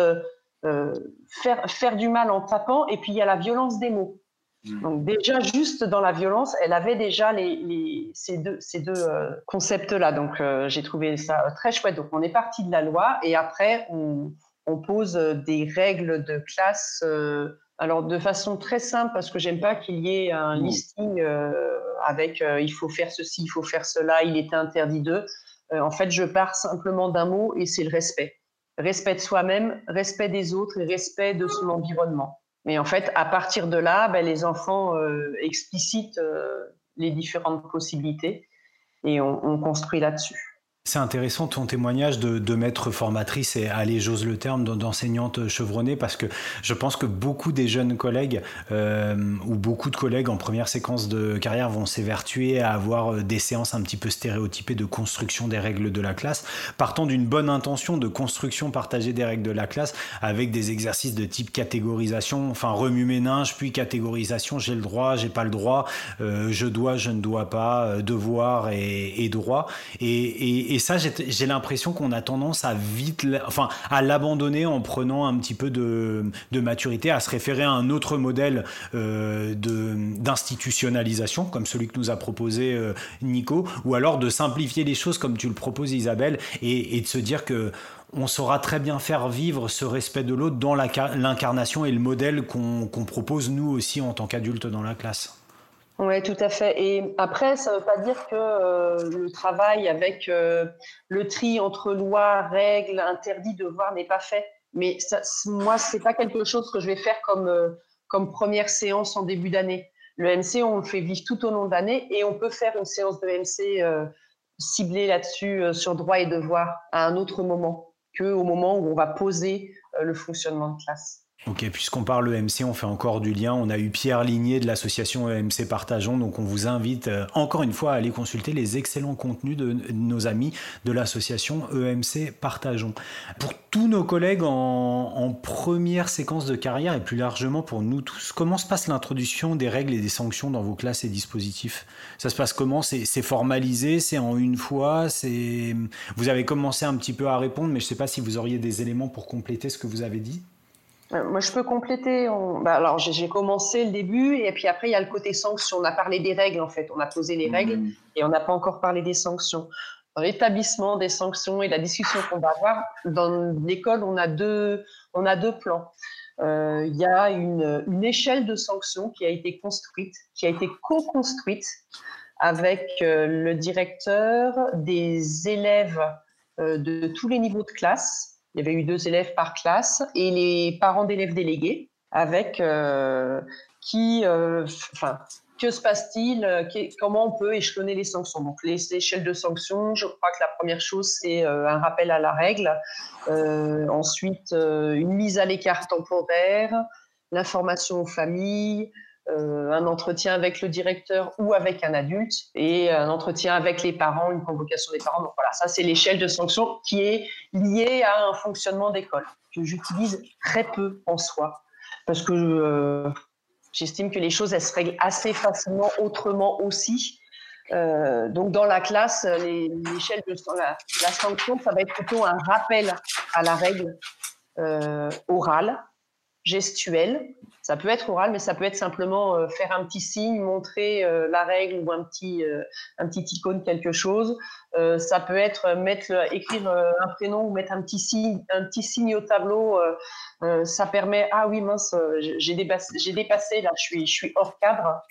faire, faire du mal en tapant, et puis il y a la violence des mots. Mm. Donc déjà, juste dans la violence, elle avait déjà les, ces deux, ces deux euh, concepts-là. Donc euh, j'ai trouvé ça très chouette. Donc on est parti de la loi et après on, pose des règles de classe. Euh, alors de façon très simple parce que j'aime pas qu'il y ait un mm. listing avec il faut faire ceci, il faut faire cela, il était interdit d'eux. en fait, je pars simplement d'un mot et c'est le respect. Respect de soi-même, respect des autres et respect de son environnement. Mais en fait, à partir de là, ben, les enfants euh, explicitent euh, les différentes possibilités et on construit là-dessus. C'est intéressant ton témoignage de, maître formatrice et allez, j'ose le terme, d'enseignante chevronnée parce que je pense que beaucoup des jeunes collègues euh, ou beaucoup de collègues en première séquence de carrière vont s'évertuer à avoir euh, des séances un petit peu stéréotypées de construction des règles de la classe, partant d'une bonne intention de construction partagée des règles de la classe avec des exercices de type catégorisation, enfin remue-ménage, puis catégorisation, j'ai le droit, j'ai pas le droit, euh, je dois, je ne dois pas, devoir et, et droit. et et ça, j'ai l'impression qu'on a tendance à vite, à l'abandonner en prenant un petit peu de, maturité, à se référer à un autre modèle euh, d'institutionnalisation, comme celui que nous a proposé euh, Nico, ou alors de simplifier les choses comme tu le proposes, Isabelle, et, de se dire que on saura très bien faire vivre ce respect de l'autre dans l'incarnation et le modèle qu'on propose nous aussi en tant qu'adultes dans la classe. Oui, tout à fait. Et après, ça ne veut pas dire que euh, le travail avec euh, le tri entre loi, règles, interdits, devoirs n'est pas fait. Mais moi, ce n'est pas quelque chose que je vais faire comme, euh, comme première séance en début d'année. Le MC, on le fait vivre tout au long de l'année et on peut faire une séance de MC ciblée là-dessus sur droit et devoir à un autre moment qu'au moment où on va poser le fonctionnement de classe. Ok, puisqu'on parle EMC, on fait encore du lien. On a eu Pierre Ligné de l'association EMC Partageons, donc on vous invite euh, encore une fois à aller consulter les excellents contenus de, nos amis de l'association EMC Partageons. Pour tous nos collègues en, première séquence de carrière et plus largement pour nous tous, comment se passe l'introduction des règles et des sanctions dans vos classes et dispositifs? Ça se passe comment? C'est formalisé? C'est en une fois? Vous avez commencé un petit peu à répondre, mais je ne sais pas si vous auriez des éléments pour compléter ce que vous avez dit. Euh, moi, je peux compléter. Bah, alors, j'ai commencé le début, et puis après, il y a le côté sanctions. On a parlé des règles, en fait. On a posé les règles, mmh. et on n'a pas encore parlé des sanctions. Dans l'établissement des sanctions et la discussion qu'on va avoir, dans l'école, on, a deux, on a deux plans. Euh, il y a une, une, échelle de sanctions qui a été construite, qui a été co-construite avec euh, le directeur, des élèves de tous les niveaux de classe, il y avait eu deux élèves par classe et les parents d'élèves délégués avec euh, qui, euh, enfin, que se passe-t-il euh, Comment on peut échelonner les sanctions? Donc, les échelles de sanctions, je crois que la première chose, c'est un rappel à la règle. ensuite, une mise à l'écart temporaire, l'information aux familles, euh, un entretien avec le directeur ou avec un adulte et un entretien avec les parents, une convocation des parents. Donc voilà, ça c'est l'échelle de sanctions qui est liée à un fonctionnement d'école que j'utilise très peu en soi parce que euh, j'estime que les choses elles se règlent assez facilement autrement aussi. Euh, donc dans la classe, l'échelle de la, sanction, ça va être plutôt un rappel à la règle orale, gestuelle, ça peut être oral, mais ça peut être simplement euh, faire un petit signe, montrer euh, la règle ou un petit, euh, un petit icône, quelque chose. ça peut être mettre, écrire un prénom ou mettre un petit signe, un petit signe au tableau. ça permet, ah oui, mince, j'ai dépassé, dépassé, là, je suis, je suis hors cadre.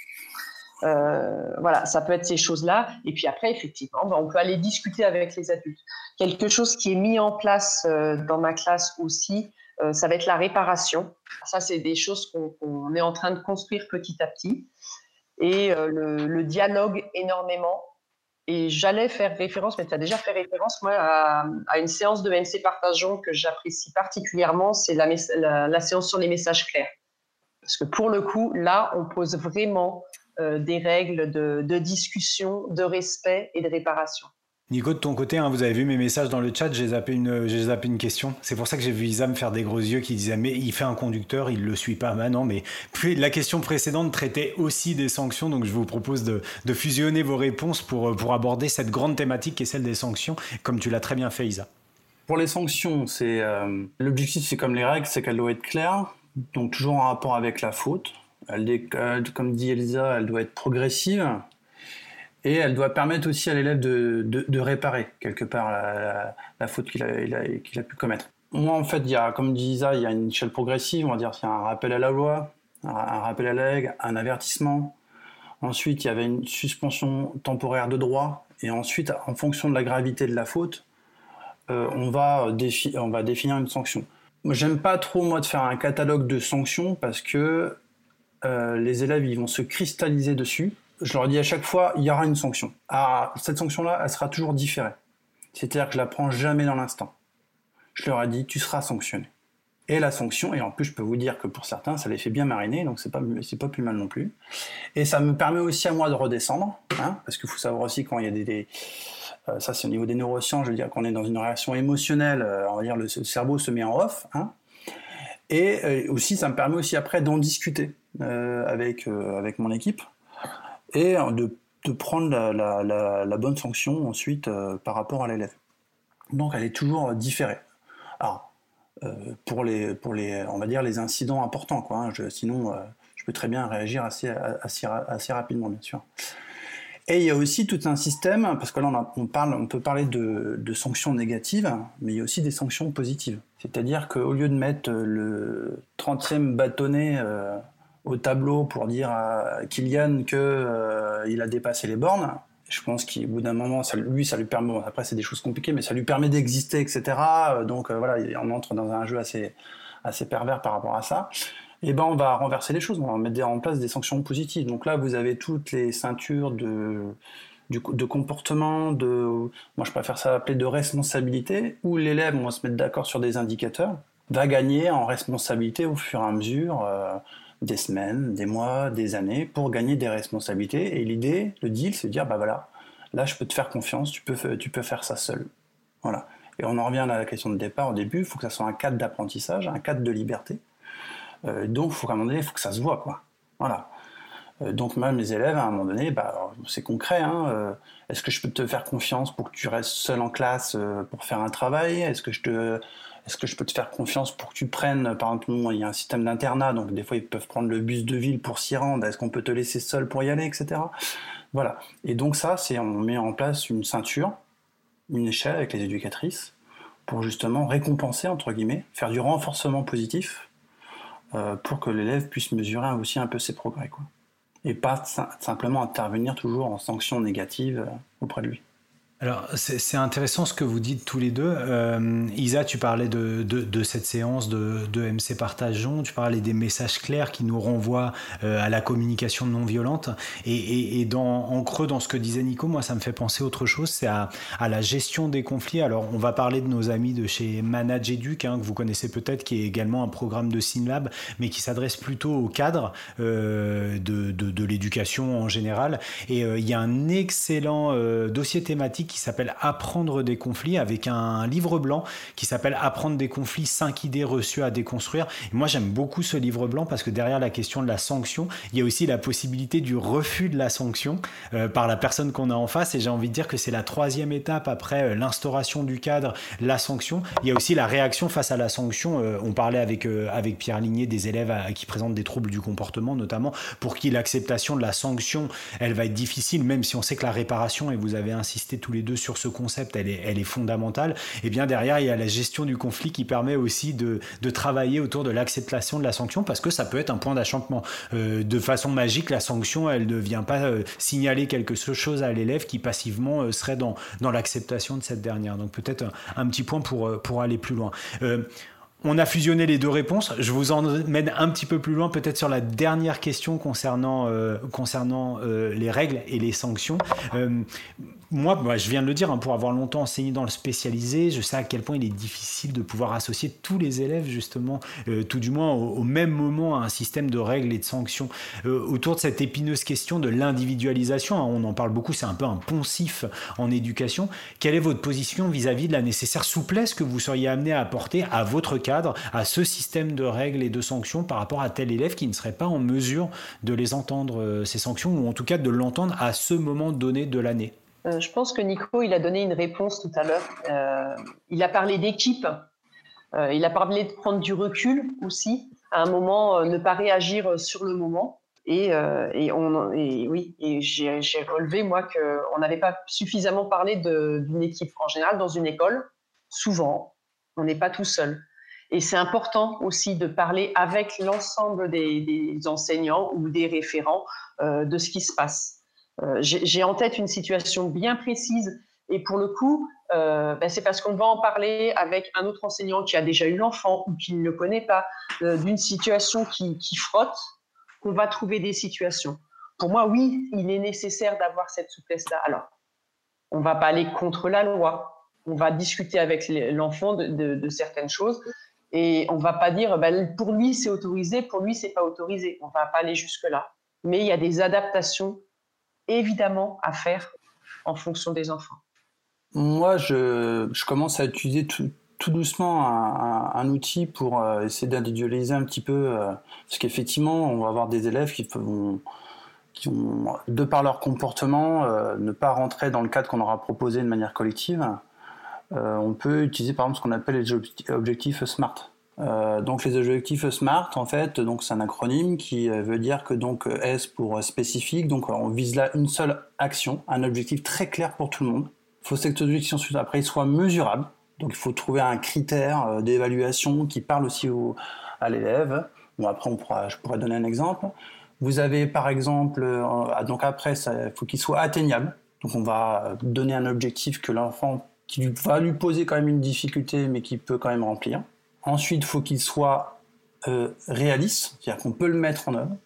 voilà, ça peut être ces choses-là. Et puis après, effectivement, ben, on peut aller discuter avec les adultes. Quelque chose qui est mis en place dans ma classe aussi, euh, ça va être la réparation. Ça, c'est des choses qu'on est en train de construire petit à petit. Et euh, le, dialogue énormément. Et j'allais faire référence, mais tu as déjà fait référence, moi, à, une séance de MC Partageons que j'apprécie particulièrement, c'est la, séance sur les messages clairs. Parce que pour le coup, là, on pose vraiment euh, des règles de, de discussion, de respect et de réparation. Nico, de ton côté, hein, vous avez vu mes messages dans le chat, j'ai zappé une, question. C'est pour ça que j'ai vu Isa me faire des gros yeux qui disaient mais il fait un conducteur, il le suit pas. Bah non, mais puis, la question précédente traitait aussi des sanctions, donc je vous propose de, fusionner vos réponses pour, pour aborder cette grande thématique qui est celle des sanctions, comme tu l'as très bien fait, Isa. Pour les sanctions, c'est euh, l'objectif, c'est comme les règles, c'est qu'elles doivent être claires, donc toujours en rapport avec la faute. Elle, comme dit Elisa, elle doit être progressive et elle doit permettre aussi à l'élève de, de, réparer quelque part la, faute qu'il a, a, pu commettre. Moi, en fait, il y a, comme dit Isa, il y a une échelle progressive, on va dire, il y a un rappel à la loi, un, rappel à la règle, un avertissement. Ensuite, il y avait une suspension temporaire de droit. Et ensuite, en fonction de la gravité de la faute, euh, on, va on va définir une sanction. J'aime pas trop, moi, de faire un catalogue de sanctions parce que euh, les élèves, ils vont se cristalliser dessus je leur dis à chaque fois, il y aura une sanction. Ah, cette sanction-là, elle sera toujours différée. C'est-à-dire que je la prends jamais dans l'instant. Je leur ai dit, tu seras sanctionné. Et la sanction, et en plus je peux vous dire que pour certains, ça les fait bien mariner, donc c'est pas, c'est pas plus mal non plus. Et ça me permet aussi à moi de redescendre, hein, parce qu'il faut savoir aussi quand il y a des... Euh, ça c'est au niveau des neurosciences, je veux dire qu'on est dans une réaction émotionnelle, euh, on va dire le, cerveau se met en off, hein. et euh, aussi ça me permet aussi après d'en discuter avec, avec mon équipe, et de, de prendre la, la, bonne sanction ensuite euh, par rapport à l'élève. Donc elle est toujours différée. Alors, euh, pour, les, pour les, on va dire, les incidents importants, quoi, hein, sinon euh, je peux très bien réagir assez, assez, assez, rapidement, bien sûr. Et il y a aussi tout un système, parce que là on, on parle, on peut parler de, de, sanctions négatives, mais il y a aussi des sanctions positives. C'est-à-dire qu'au lieu de mettre le 30e bâtonnet au tableau pour dire à Kylian que euh, il a dépassé les bornes. Je pense qu'au bout d'un moment, lui, ça lui permet. après, c'est des choses compliquées, mais ça lui permet d'exister, etc. Donc euh, voilà, on entre dans un jeu assez assez pervers par rapport à ça. Et eh ben, on va renverser les choses. On va mettre en place des sanctions positives. Donc là, vous avez toutes les ceintures de de comportement, de, moi je préfère ça appeler de responsabilité, où l'élève, on va se mettre d'accord sur des indicateurs, va gagner en responsabilité au fur et à mesure. Euh, des semaines, des mois, des années pour gagner des responsabilités. Et l'idée, le deal, c'est de dire, bah voilà, là je peux te faire confiance, tu peux, tu peux faire ça seul. Voilà. Et on en revient à la question de départ au début, il faut que ça soit un cadre d'apprentissage, un cadre de liberté. Euh, donc, faut qu'à un moment donné, il faut que ça se voit, quoi. Voilà. Euh, donc, même les élèves, à un moment donné, bah, c'est concret. Hein, euh, Est-ce que je peux te faire confiance pour que tu restes seul en classe pour faire un travail? Est-ce que je te est-ce que je peux te faire confiance pour que tu prennes, par exemple, il y a un système d'internat, donc des fois ils peuvent prendre le bus de ville pour s'y rendre, est-ce qu'on peut te laisser seul pour y aller, etc. Voilà. Et donc ça, c'est on met en place une ceinture, une échelle avec les éducatrices, pour justement récompenser, entre guillemets, faire du renforcement positif, euh, pour que l'élève puisse mesurer aussi un peu ses progrès. Et pas simplement intervenir toujours en sanction négative euh, auprès de lui. Alors, c'est intéressant ce que vous dites tous les deux. Euh, Isa, tu parlais de, de, cette séance de, MC Partageons, tu parlais des messages clairs qui nous renvoient euh, à la communication non violente. Et, et, en creux, dans ce que disait Nico, moi, ça me fait penser autre chose, c'est à, la gestion des conflits. Alors, on va parler de nos amis de chez Manage Educ, hein, que vous connaissez peut-être, qui est également un programme de SynLab, mais qui s'adresse plutôt au cadre euh, de, l'éducation en général. Et euh, il y a un excellent dossier thématique qui s'appelle Apprendre des conflits avec un livre blanc qui s'appelle Apprendre des conflits, 5 idées reçues à déconstruire. Et moi j'aime beaucoup ce livre blanc parce que derrière la question de la sanction, il y a aussi la possibilité du refus de la sanction euh, par la personne qu'on a en face. Et j'ai envie de dire que c'est la troisième étape après euh, l'instauration du cadre, la sanction. Il y a aussi la réaction face à la sanction. Euh, on parlait avec, avec Pierre Ligné des élèves qui présentent des troubles du comportement notamment pour qui l'acceptation de la sanction, elle va être difficile même si on sait que la réparation, et vous avez insisté tous les deux sur ce concept, elle est, fondamentale. Et bien derrière, il y a la gestion du conflit qui permet aussi de, travailler autour de l'acceptation de la sanction parce que ça peut être un point d'achoppement. Euh, de façon magique, la sanction, elle ne vient pas euh, signaler quelque chose à l'élève qui passivement euh, serait dans, l'acceptation de cette dernière. Donc peut-être un, petit point pour, pour aller plus loin. On a fusionné les deux réponses. Je vous emmène un petit peu plus loin, peut-être sur la dernière question concernant, concernant les règles et les sanctions moi, je viens de le dire, hein, pour avoir longtemps enseigné dans le spécialisé, je sais à quel point il est difficile de pouvoir associer tous les élèves, justement, euh, tout du moins au, même moment, à un système de règles et de sanctions. Euh, autour de cette épineuse question de l'individualisation, hein, on en parle beaucoup, c'est un peu un poncif en éducation. Quelle est votre position vis-à-vis de la nécessaire souplesse que vous seriez amené à apporter à votre cadre, à ce système de règles et de sanctions par rapport à tel élève qui ne serait pas en mesure de les entendre, euh, ces sanctions, ou en tout cas de l'entendre à ce moment donné de l'année? Euh, je pense que Nico, il a donné une réponse tout à l'heure. Euh, il a parlé d'équipe. Euh, il a parlé de prendre du recul aussi. À un moment, ne pas réagir sur le moment. Et, on, oui, j'ai relevé moi qu'on n'avait pas suffisamment parlé d'une équipe en général dans une école. Souvent, on n'est pas tout seul. Et c'est important aussi de parler avec l'ensemble des, enseignants ou des référents de ce qui se passe. Euh, j'ai en tête une situation bien précise et pour le coup, euh, ben c'est parce qu'on va en parler avec un autre enseignant qui a déjà eu l'enfant ou qui ne le connaît pas, euh, d'une situation qui, frotte, qu'on va trouver des situations. Pour moi, oui, il est nécessaire d'avoir cette souplesse-là. Alors, on ne va pas aller contre la loi. On va discuter avec l'enfant de, certaines choses et on ne va pas dire ben, pour lui c'est autorisé, pour lui c'est pas autorisé. On ne va pas aller jusque-là. Mais il y a des adaptations évidemment à faire en fonction des enfants Moi, je, commence à utiliser tout, doucement un, outil pour euh, essayer d'individualiser un petit peu, euh, parce qu'effectivement, on va avoir des élèves qui vont, qui vont de par leur comportement, euh, ne pas rentrer dans le cadre qu'on aura proposé de manière collective. on peut utiliser par exemple ce qu'on appelle les objectifs SMART. Euh, donc les objectifs SMART, en fait, donc c'est un acronyme qui euh, veut dire que donc euh, S pour spécifique, donc on vise là une seule action, un objectif très clair pour tout le monde. Il faut que cette objectif après soit mesurable, donc il faut trouver un critère d'évaluation qui parle aussi à l'élève. Bon après on pourra, je pourrais donner un exemple. Vous avez par exemple, donc après il faut qu'il soit atteignable, donc on va donner un objectif que l'enfant qui va lui poser quand même une difficulté mais qui peut quand même remplir. Ensuite, il faut qu'il soit euh, réaliste, c'est-à-dire qu'on peut le mettre en œuvre.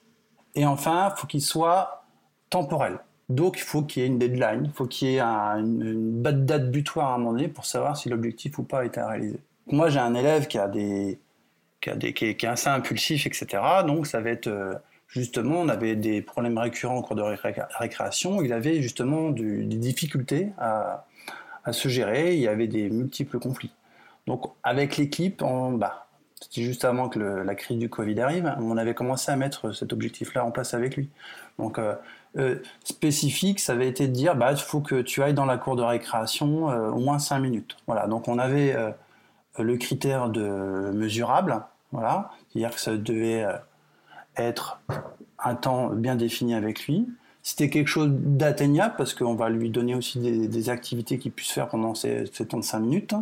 Et enfin, il faut qu'il soit temporel. Donc, il faut qu'il y ait une deadline, il faut qu'il y ait une, date butoir à un moment donné pour savoir si l'objectif ou pas a été réalisé. Moi, j'ai un élève qui a des, qui, a des, qui, est, assez impulsif, etc. Donc, ça va être euh, justement, on avait des problèmes récurrents au cours de récréation. Il avait justement des difficultés à, à se gérer. Il y avait des multiples conflits. Donc avec l'équipe, bah, c'était juste avant que la crise du Covid arrive, on avait commencé à mettre cet objectif-là en place avec lui. Donc euh, euh, spécifique, ça avait été de dire, bah, il faut que tu ailles dans la cour de récréation euh, au moins 5 minutes. Voilà, donc on avait le critère de mesurable, voilà, c'est-à-dire que ça devait être un temps bien défini avec lui. C'était quelque chose d'atteignable parce qu'on va lui donner aussi des, activités qu'il puisse faire pendant ces, ces temps de 5 minutes.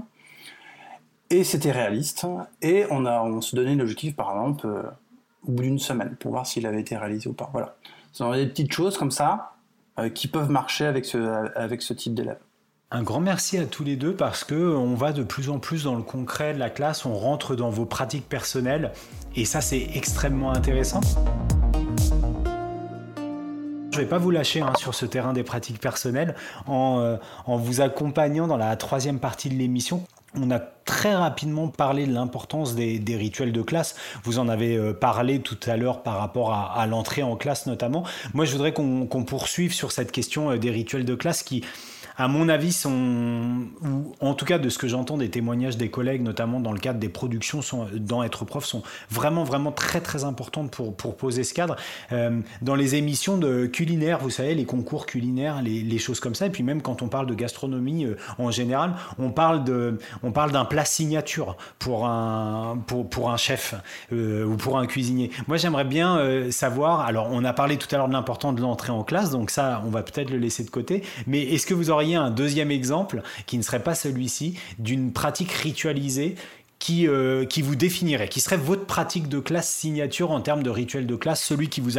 Et c'était réaliste. Et on, a, on se donnait l'objectif, par exemple, euh, au bout d'une semaine, pour voir s'il avait été réalisé ou pas. Voilà. Ce sont des petites choses comme ça euh, qui peuvent marcher avec ce, avec ce type d'élève. Un grand merci à tous les deux parce que on va de plus en plus dans le concret de la classe, on rentre dans vos pratiques personnelles et ça c'est extrêmement intéressant. Je ne vais pas vous lâcher hein, sur ce terrain des pratiques personnelles en, euh, en vous accompagnant dans la troisième partie de l'émission. On a très rapidement parlé de l'importance des, rituels de classe. Vous en avez euh, parlé tout à l'heure par rapport à, l'entrée en classe notamment. Moi, je voudrais qu'on poursuive sur cette question euh, des rituels de classe qui, à mon avis, sont, ou en tout cas de ce que j'entends des témoignages des collègues, notamment dans le cadre des productions sont, dans Être prof, sont vraiment, vraiment très, très importantes pour, pour poser ce cadre. Euh, dans les émissions de culinaire, vous savez, les concours culinaires, les, choses comme ça, et puis même quand on parle de gastronomie euh, en général, on parle de, on parle d'un plat signature pour un, pour, pour un chef euh, ou pour un cuisinier. Moi, j'aimerais bien savoir, alors on a parlé tout à l'heure de l'important de l'entrée en classe, donc ça, on va peut-être le laisser de côté, mais est-ce que vous auriez un deuxième exemple qui ne serait pas celui-ci d'une pratique ritualisée qui, euh, qui vous définirait, qui serait votre pratique de classe signature en termes de rituel de classe, celui qui vous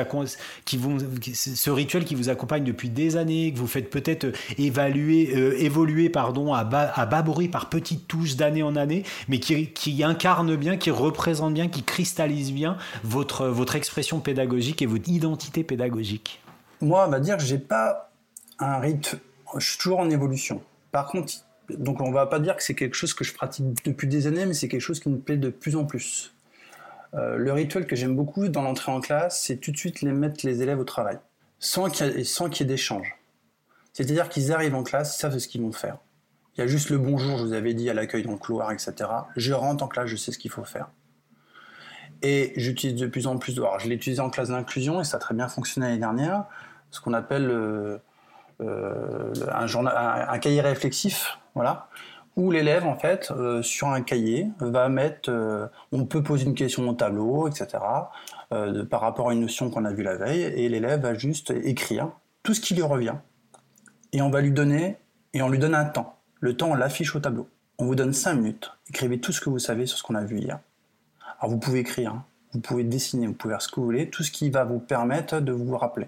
qui vont, ce rituel qui vous accompagne depuis des années, que vous faites peut-être évaluer, euh, évoluer pardon, à bas, à bas bruit par petites touches d'année en année, mais qui, qui, incarne bien, qui représente bien, qui cristallise bien votre, votre expression pédagogique et votre identité pédagogique. Moi, on va dire que j'ai pas un rite Je suis toujours en évolution. Par contre, donc on va pas dire que c'est quelque chose que je pratique depuis des années, mais c'est quelque chose qui me plaît de plus en plus. Euh, le rituel que j'aime beaucoup dans l'entrée en classe, c'est tout de suite les mettre les élèves au travail, sans qu'il y, ait d'échange. C'est-à-dire qu'ils arrivent en classe, ils savent ce qu'ils vont faire. Il y a juste le bonjour, je vous avais dit, à l'accueil dans le couloir, etc. Je rentre en classe, je sais ce qu'il faut faire. Et j'utilise de plus en plus, alors je l'ai utilisé en classe d'inclusion et ça a très bien fonctionné l'année dernière, ce qu'on appelle euh, un, journal, un, cahier réflexif, voilà, où l'élève, en fait, euh, sur un cahier, va mettre, on peut poser une question au tableau, etc., par rapport à une notion qu'on a vue la veille, et l'élève va juste écrire tout ce qui lui revient, et on va lui donner, et on lui donne un temps. Le temps, on l'affiche au tableau. On vous donne 5 minutes, écrivez tout ce que vous savez sur ce qu'on a vu hier. Alors vous pouvez écrire, hein. vous pouvez dessiner, vous pouvez faire ce que vous voulez, tout ce qui va vous permettre de vous rappeler.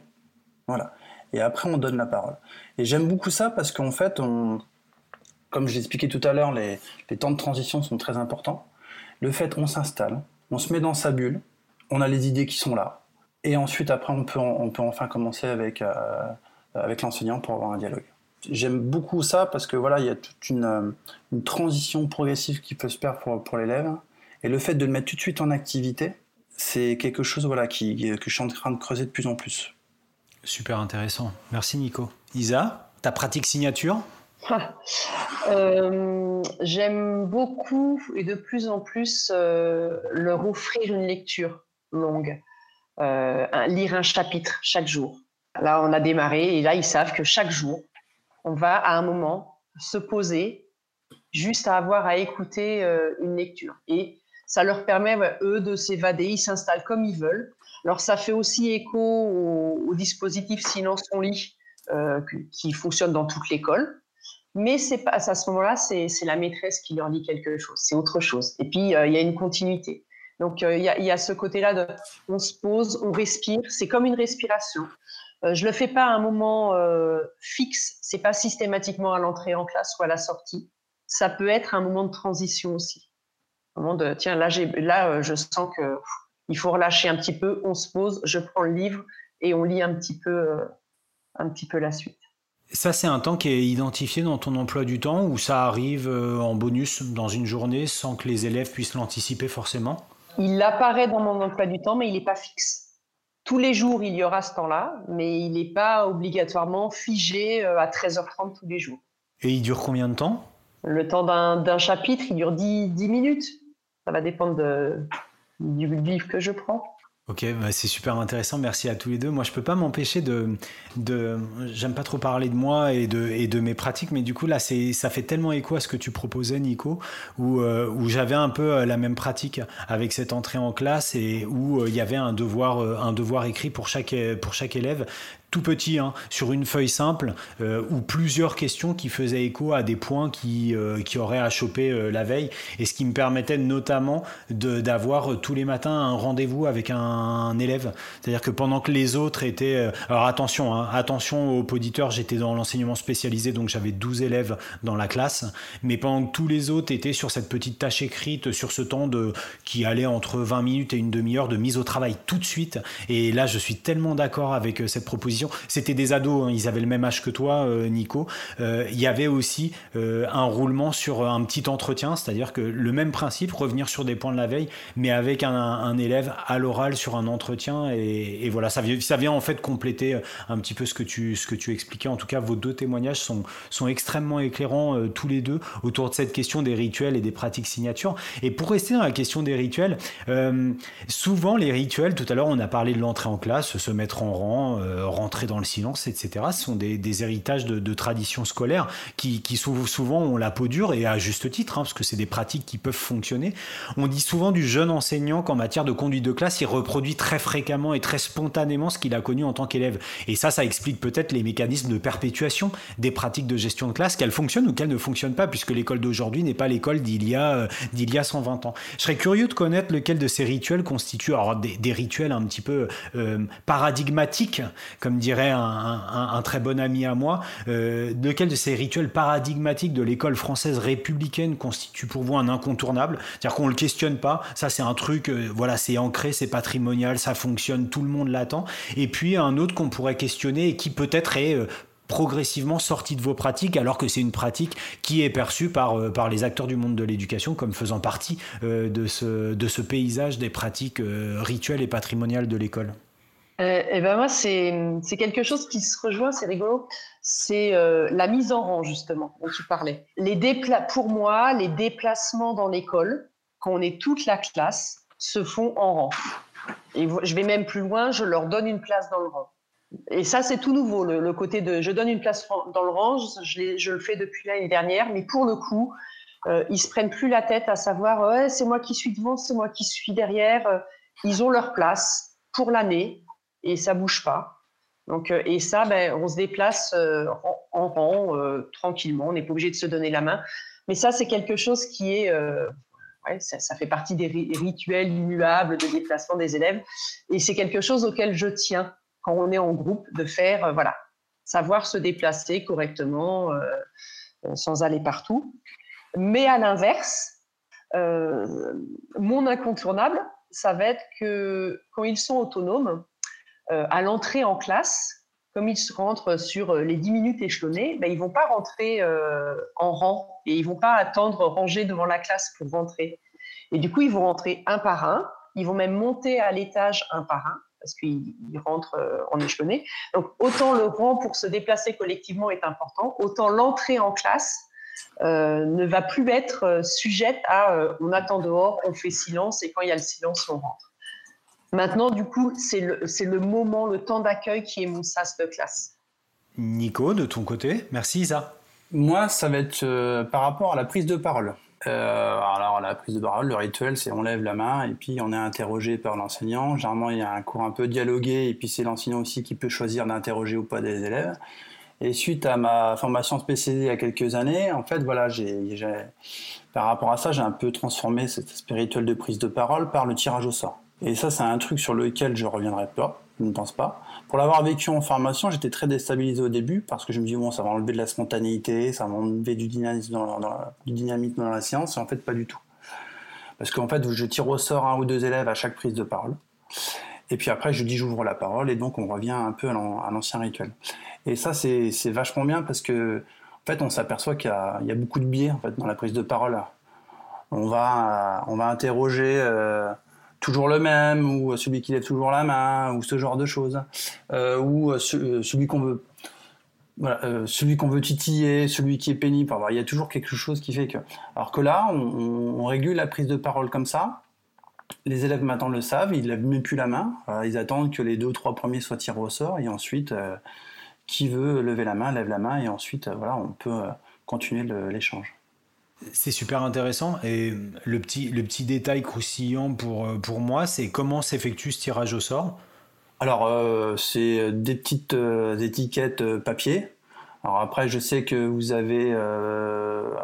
Voilà. Et après, on donne la parole. Et j'aime beaucoup ça parce qu'en fait, on, comme je l'expliquais tout à l'heure, les, temps de transition sont très importants. Le fait, on s'installe, on se met dans sa bulle, on a les idées qui sont là. Et ensuite, après, on peut, on peut enfin commencer avec, euh, avec l'enseignant pour avoir un dialogue. J'aime beaucoup ça parce que voilà, il y a toute une, une transition progressive qui peut se faire pour, pour l'élève. Et le fait de le mettre tout de suite en activité, c'est quelque chose voilà, qui, que je suis en train de creuser de plus en plus. Super intéressant. Merci Nico. Isa, ta pratique signature euh, J'aime beaucoup et de plus en plus euh, leur offrir une lecture longue, euh, lire un chapitre chaque jour. Là, on a démarré et là, ils savent que chaque jour, on va à un moment se poser juste à avoir à écouter une lecture. Et ça leur permet, eux, de s'évader. Ils s'installent comme ils veulent. Alors, ça fait aussi écho au, dispositif Silence on lit euh, qui fonctionne dans toute l'école. Mais c'est pas à ce moment-là, c'est la maîtresse qui leur lit quelque chose. C'est autre chose. Et puis, euh, il y a une continuité. Donc, euh, il y, a ce côté-là de on se pose, on respire. C'est comme une respiration. je le fais pas à un moment fixe. C'est pas systématiquement à l'entrée en classe ou à la sortie. Ça peut être un moment de transition aussi de tiens, là, là euh, je sens que il faut relâcher un petit peu, on se pose, je prends le livre et on lit un petit peu, euh, un petit peu la suite. Ça, c'est un temps qui est identifié dans ton emploi du temps ou ça arrive euh, en bonus dans une journée sans que les élèves puissent l'anticiper forcément? Il apparaît dans mon emploi du temps, mais il n'est pas fixe. Tous les jours, il y aura ce temps-là, mais il n'est pas obligatoirement figé à 13h30 tous les jours. Et il dure combien de temps? Le temps d'un chapitre, il dure 10, 10 minutes. Ça va dépendre de, du livre que je prends. Ok, bah, c'est super intéressant. Merci à tous les deux. Moi, je peux pas m'empêcher de, de, j'aime pas trop parler de moi et de, et de mes pratiques, mais du coup là, c'est, ça fait tellement écho à ce que tu proposais, Nico, où, euh, où j'avais un peu euh, la même pratique avec cette entrée en classe et où euh, il y avait un devoir, un devoir écrit pour chaque, pour chaque élève tout petit, hein, sur une feuille simple, euh, ou plusieurs questions qui faisaient écho à des points qui, euh, qui auraient à choper euh, la veille, et ce qui me permettait notamment d'avoir tous les matins un rendez-vous avec un, élève. C'est-à-dire que pendant que les autres étaient... alors attention, hein, attention aux auditeurs, j'étais dans l'enseignement spécialisé, donc j'avais 12 élèves dans la classe, mais pendant que tous les autres étaient sur cette petite tâche écrite, sur ce temps de, qui allait entre 20 minutes et une demi-heure de mise au travail tout de suite, et là je suis tellement d'accord avec cette proposition c'était des ados, hein, ils avaient le même âge que toi, euh, Nico. Euh, il y avait aussi euh, un roulement sur un petit entretien, c'est-à-dire que le même principe, revenir sur des points de la veille, mais avec un, élève à l'oral sur un entretien. Et, voilà, ça vient, ça vient en fait compléter un petit peu ce que tu, ce que tu expliquais. En tout cas, vos deux témoignages sont, sont extrêmement éclairants tous les deux autour de cette question des rituels et des pratiques signatures. Et pour rester dans la question des rituels, souvent les rituels, tout à l'heure on a parlé de l'entrée en classe, se mettre en rang, rentrer dans le silence, etc. Ce sont des, héritages de, traditions scolaires qui, souvent ont la peau dure et à juste titre, hein, parce que c'est des pratiques qui peuvent fonctionner. On dit souvent du jeune enseignant qu'en matière de conduite de classe, il reproduit très fréquemment et très spontanément ce qu'il a connu en tant qu'élève. Et ça, ça explique peut-être les mécanismes de perpétuation des pratiques de gestion de classe, qu'elles fonctionnent ou qu'elles ne fonctionnent pas, puisque l'école d'aujourd'hui n'est pas l'école d'il y, a, euh, y a 120 ans. Je serais curieux de connaître lequel de ces rituels constitue alors, des, rituels un petit peu euh, paradigmatiques, comme dirait un, très bon ami à moi, euh, lequel de ces rituels paradigmatiques de l'école française républicaine constitue pour vous un incontournable? C'est-à-dire qu'on ne le questionne pas, ça c'est un truc, euh, voilà, c'est ancré, c'est patrimonial, ça fonctionne, tout le monde l'attend. Et puis un autre qu'on pourrait questionner et qui peut-être est... Euh, progressivement sorti de vos pratiques, alors que c'est une pratique qui est perçue par, euh, les acteurs du monde de l'éducation comme faisant partie de, ce, paysage des pratiques rituelles et patrimoniales de l'école et eh ben moi, c'est quelque chose qui se rejoint, c'est rigolo. C'est la mise en rang, justement, dont tu parlais. Les pour moi, les déplacements dans l'école, quand on est toute la classe, se font en rang. Et je vais même plus loin, je leur donne une place dans le rang. Et ça, c'est tout nouveau, le, côté de je donne une place dans le rang, je, le fais depuis l'année dernière, mais pour le coup, euh, ils se prennent plus la tête à savoir c'est moi qui suis devant, c'est moi qui suis derrière. Euh, ils ont leur place pour l'année et ça bouge pas. Donc, euh, et ça, ben, on se déplace euh, en, rang tranquillement, on n'est pas obligé de se donner la main. Mais ça, c'est quelque chose qui est, ouais, ça, fait partie des rituels immuables de déplacement des élèves. Et c'est quelque chose auquel je tiens quand on est en groupe, de faire, euh, voilà, savoir se déplacer correctement euh, euh, sans aller partout. Mais à l'inverse, mon incontournable, ça va être que quand ils sont autonomes, à l'entrée en classe, comme ils rentrent sur les 10 minutes échelonnées, ben, ils vont pas rentrer en rang et ils vont pas attendre rangés devant la classe pour rentrer. Et du coup, ils vont rentrer un par un, ils vont même monter à l'étage un par un parce qu'il rentre euh, en échelonné. Donc autant le rang pour se déplacer collectivement est important, autant l'entrée en classe euh, ne va plus être euh, sujette à on attend dehors, on fait silence et quand il y a le silence, on rentre. Maintenant, du coup, c'est le, le moment, le temps d'accueil qui est mon sas de classe. Nico, de ton côté, merci Isa. Moi, ça va être par rapport à la prise de parole. Euh, alors la prise de parole, le rituel, c'est on lève la main et puis on est interrogé par l'enseignant. Généralement, il y a un cours un peu dialogué et puis c'est l'enseignant aussi qui peut choisir d'interroger ou pas des élèves. Et suite à ma formation spécialisée il y a quelques années, en fait, voilà, j'ai, par rapport à ça, j'ai un peu transformé cette spirituel de prise de parole par le tirage au sort. Et ça, c'est un truc sur lequel je reviendrai pas, je ne pense pas. Pour l'avoir vécu en formation, j'étais très déstabilisé au début parce que je me dis bon, ça va enlever de la spontanéité, ça va enlever du dynamisme dans, la séance, et en fait pas du tout. Parce qu'en fait, je tire au sort un ou deux élèves à chaque prise de parole. Et puis après, je dis j'ouvre la parole et donc on revient un peu à l'ancien rituel. Et ça, c'est vachement bien parce que en fait, on s'aperçoit qu'il y, a beaucoup de biais en fait dans la prise de parole. On va, on va interroger. Euh, toujours le même, ou celui qui lève toujours la main, ou ce genre de choses, euh, ou euh, euh, celui qu'on veut, celui qu'on veut titiller, celui qui est pénible. il y a toujours quelque chose qui fait que. Alors que là, on, régule la prise de parole comme ça. Les élèves maintenant le savent, ils lèvent même plus la main. ils attendent que les deux ou trois premiers soient tirés au sort, et ensuite, qui veut lever la main, lève la main, et ensuite, voilà, on peut continuer l'échange. C'est super intéressant. Et le petit, le petit détail croustillant pour, euh, pour moi, c'est comment s'effectue ce tirage au sort Alors, euh, c'est des petites euh, étiquettes papier. Alors après, je sais que vous avez,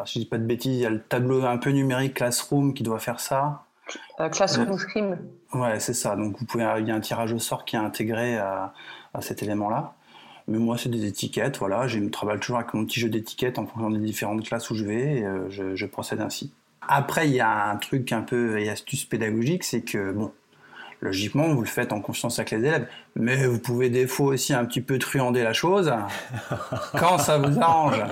si je dis pas de bêtises, il y a le tableau un peu numérique Classroom qui doit faire ça. Classroom Scream. Ouais, c'est ça. Donc vous pouvez, il y a un tirage au sort qui est intégré à cet élément-là. Mais moi, c'est des étiquettes. Voilà, je travaille toujours avec mon petit jeu d'étiquettes en fonction des différentes classes où je vais. Et, euh, je, procède ainsi. Après, il y a un truc un peu et astuce pédagogique, c'est que bon, logiquement, vous le faites en confiance avec les élèves, mais vous pouvez des fois aussi un petit peu truander la chose <laughs> quand ça vous arrange.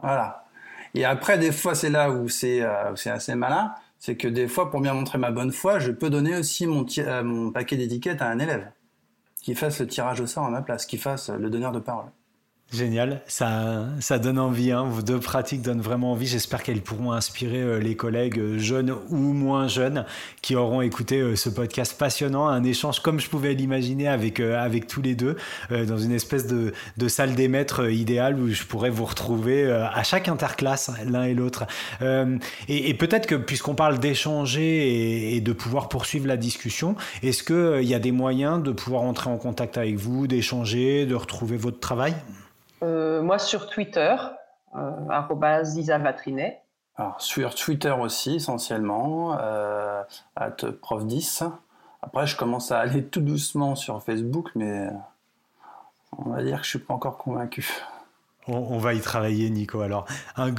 Voilà. Et après, des fois, c'est là où c'est euh, assez malin, c'est que des fois, pour bien montrer ma bonne foi, je peux donner aussi mon, euh, mon paquet d'étiquettes à un élève qui fasse le tirage au sort à ma place, qui fasse le donneur de parole. Génial, ça, ça donne envie, hein. vos deux pratiques donnent vraiment envie. J'espère qu'elles pourront inspirer euh, les collègues euh, jeunes ou moins jeunes qui auront écouté euh, ce podcast passionnant, un échange comme je pouvais l'imaginer avec, avec tous les deux, dans une espèce de, de salle des maîtres idéale où je pourrais vous retrouver à chaque interclasse, l'un et l'autre. Et, peut-être que puisqu'on parle d'échanger et, de pouvoir poursuivre la discussion, est-ce qu'il y a des moyens de pouvoir entrer en contact avec vous, d'échanger, de retrouver votre travail? Euh, moi, sur Twitter, euh, Isavatrinet. Alors, sur Twitter aussi, essentiellement, euh, at prof10. Après, je commence à aller tout doucement sur Facebook, mais on va dire que je suis pas encore convaincu. On, va y travailler, Nico. Alors, un,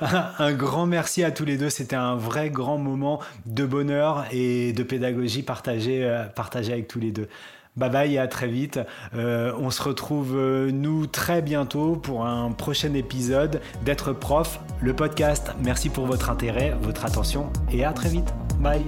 <laughs> un, grand merci à tous les deux. C'était un vrai grand moment de bonheur et de pédagogie partagé, partagé avec tous les deux. Bye bye et à très vite. Euh, on se retrouve euh, nous très bientôt pour un prochain épisode d'être prof, le podcast. Merci pour votre intérêt, votre attention et à très vite. Bye.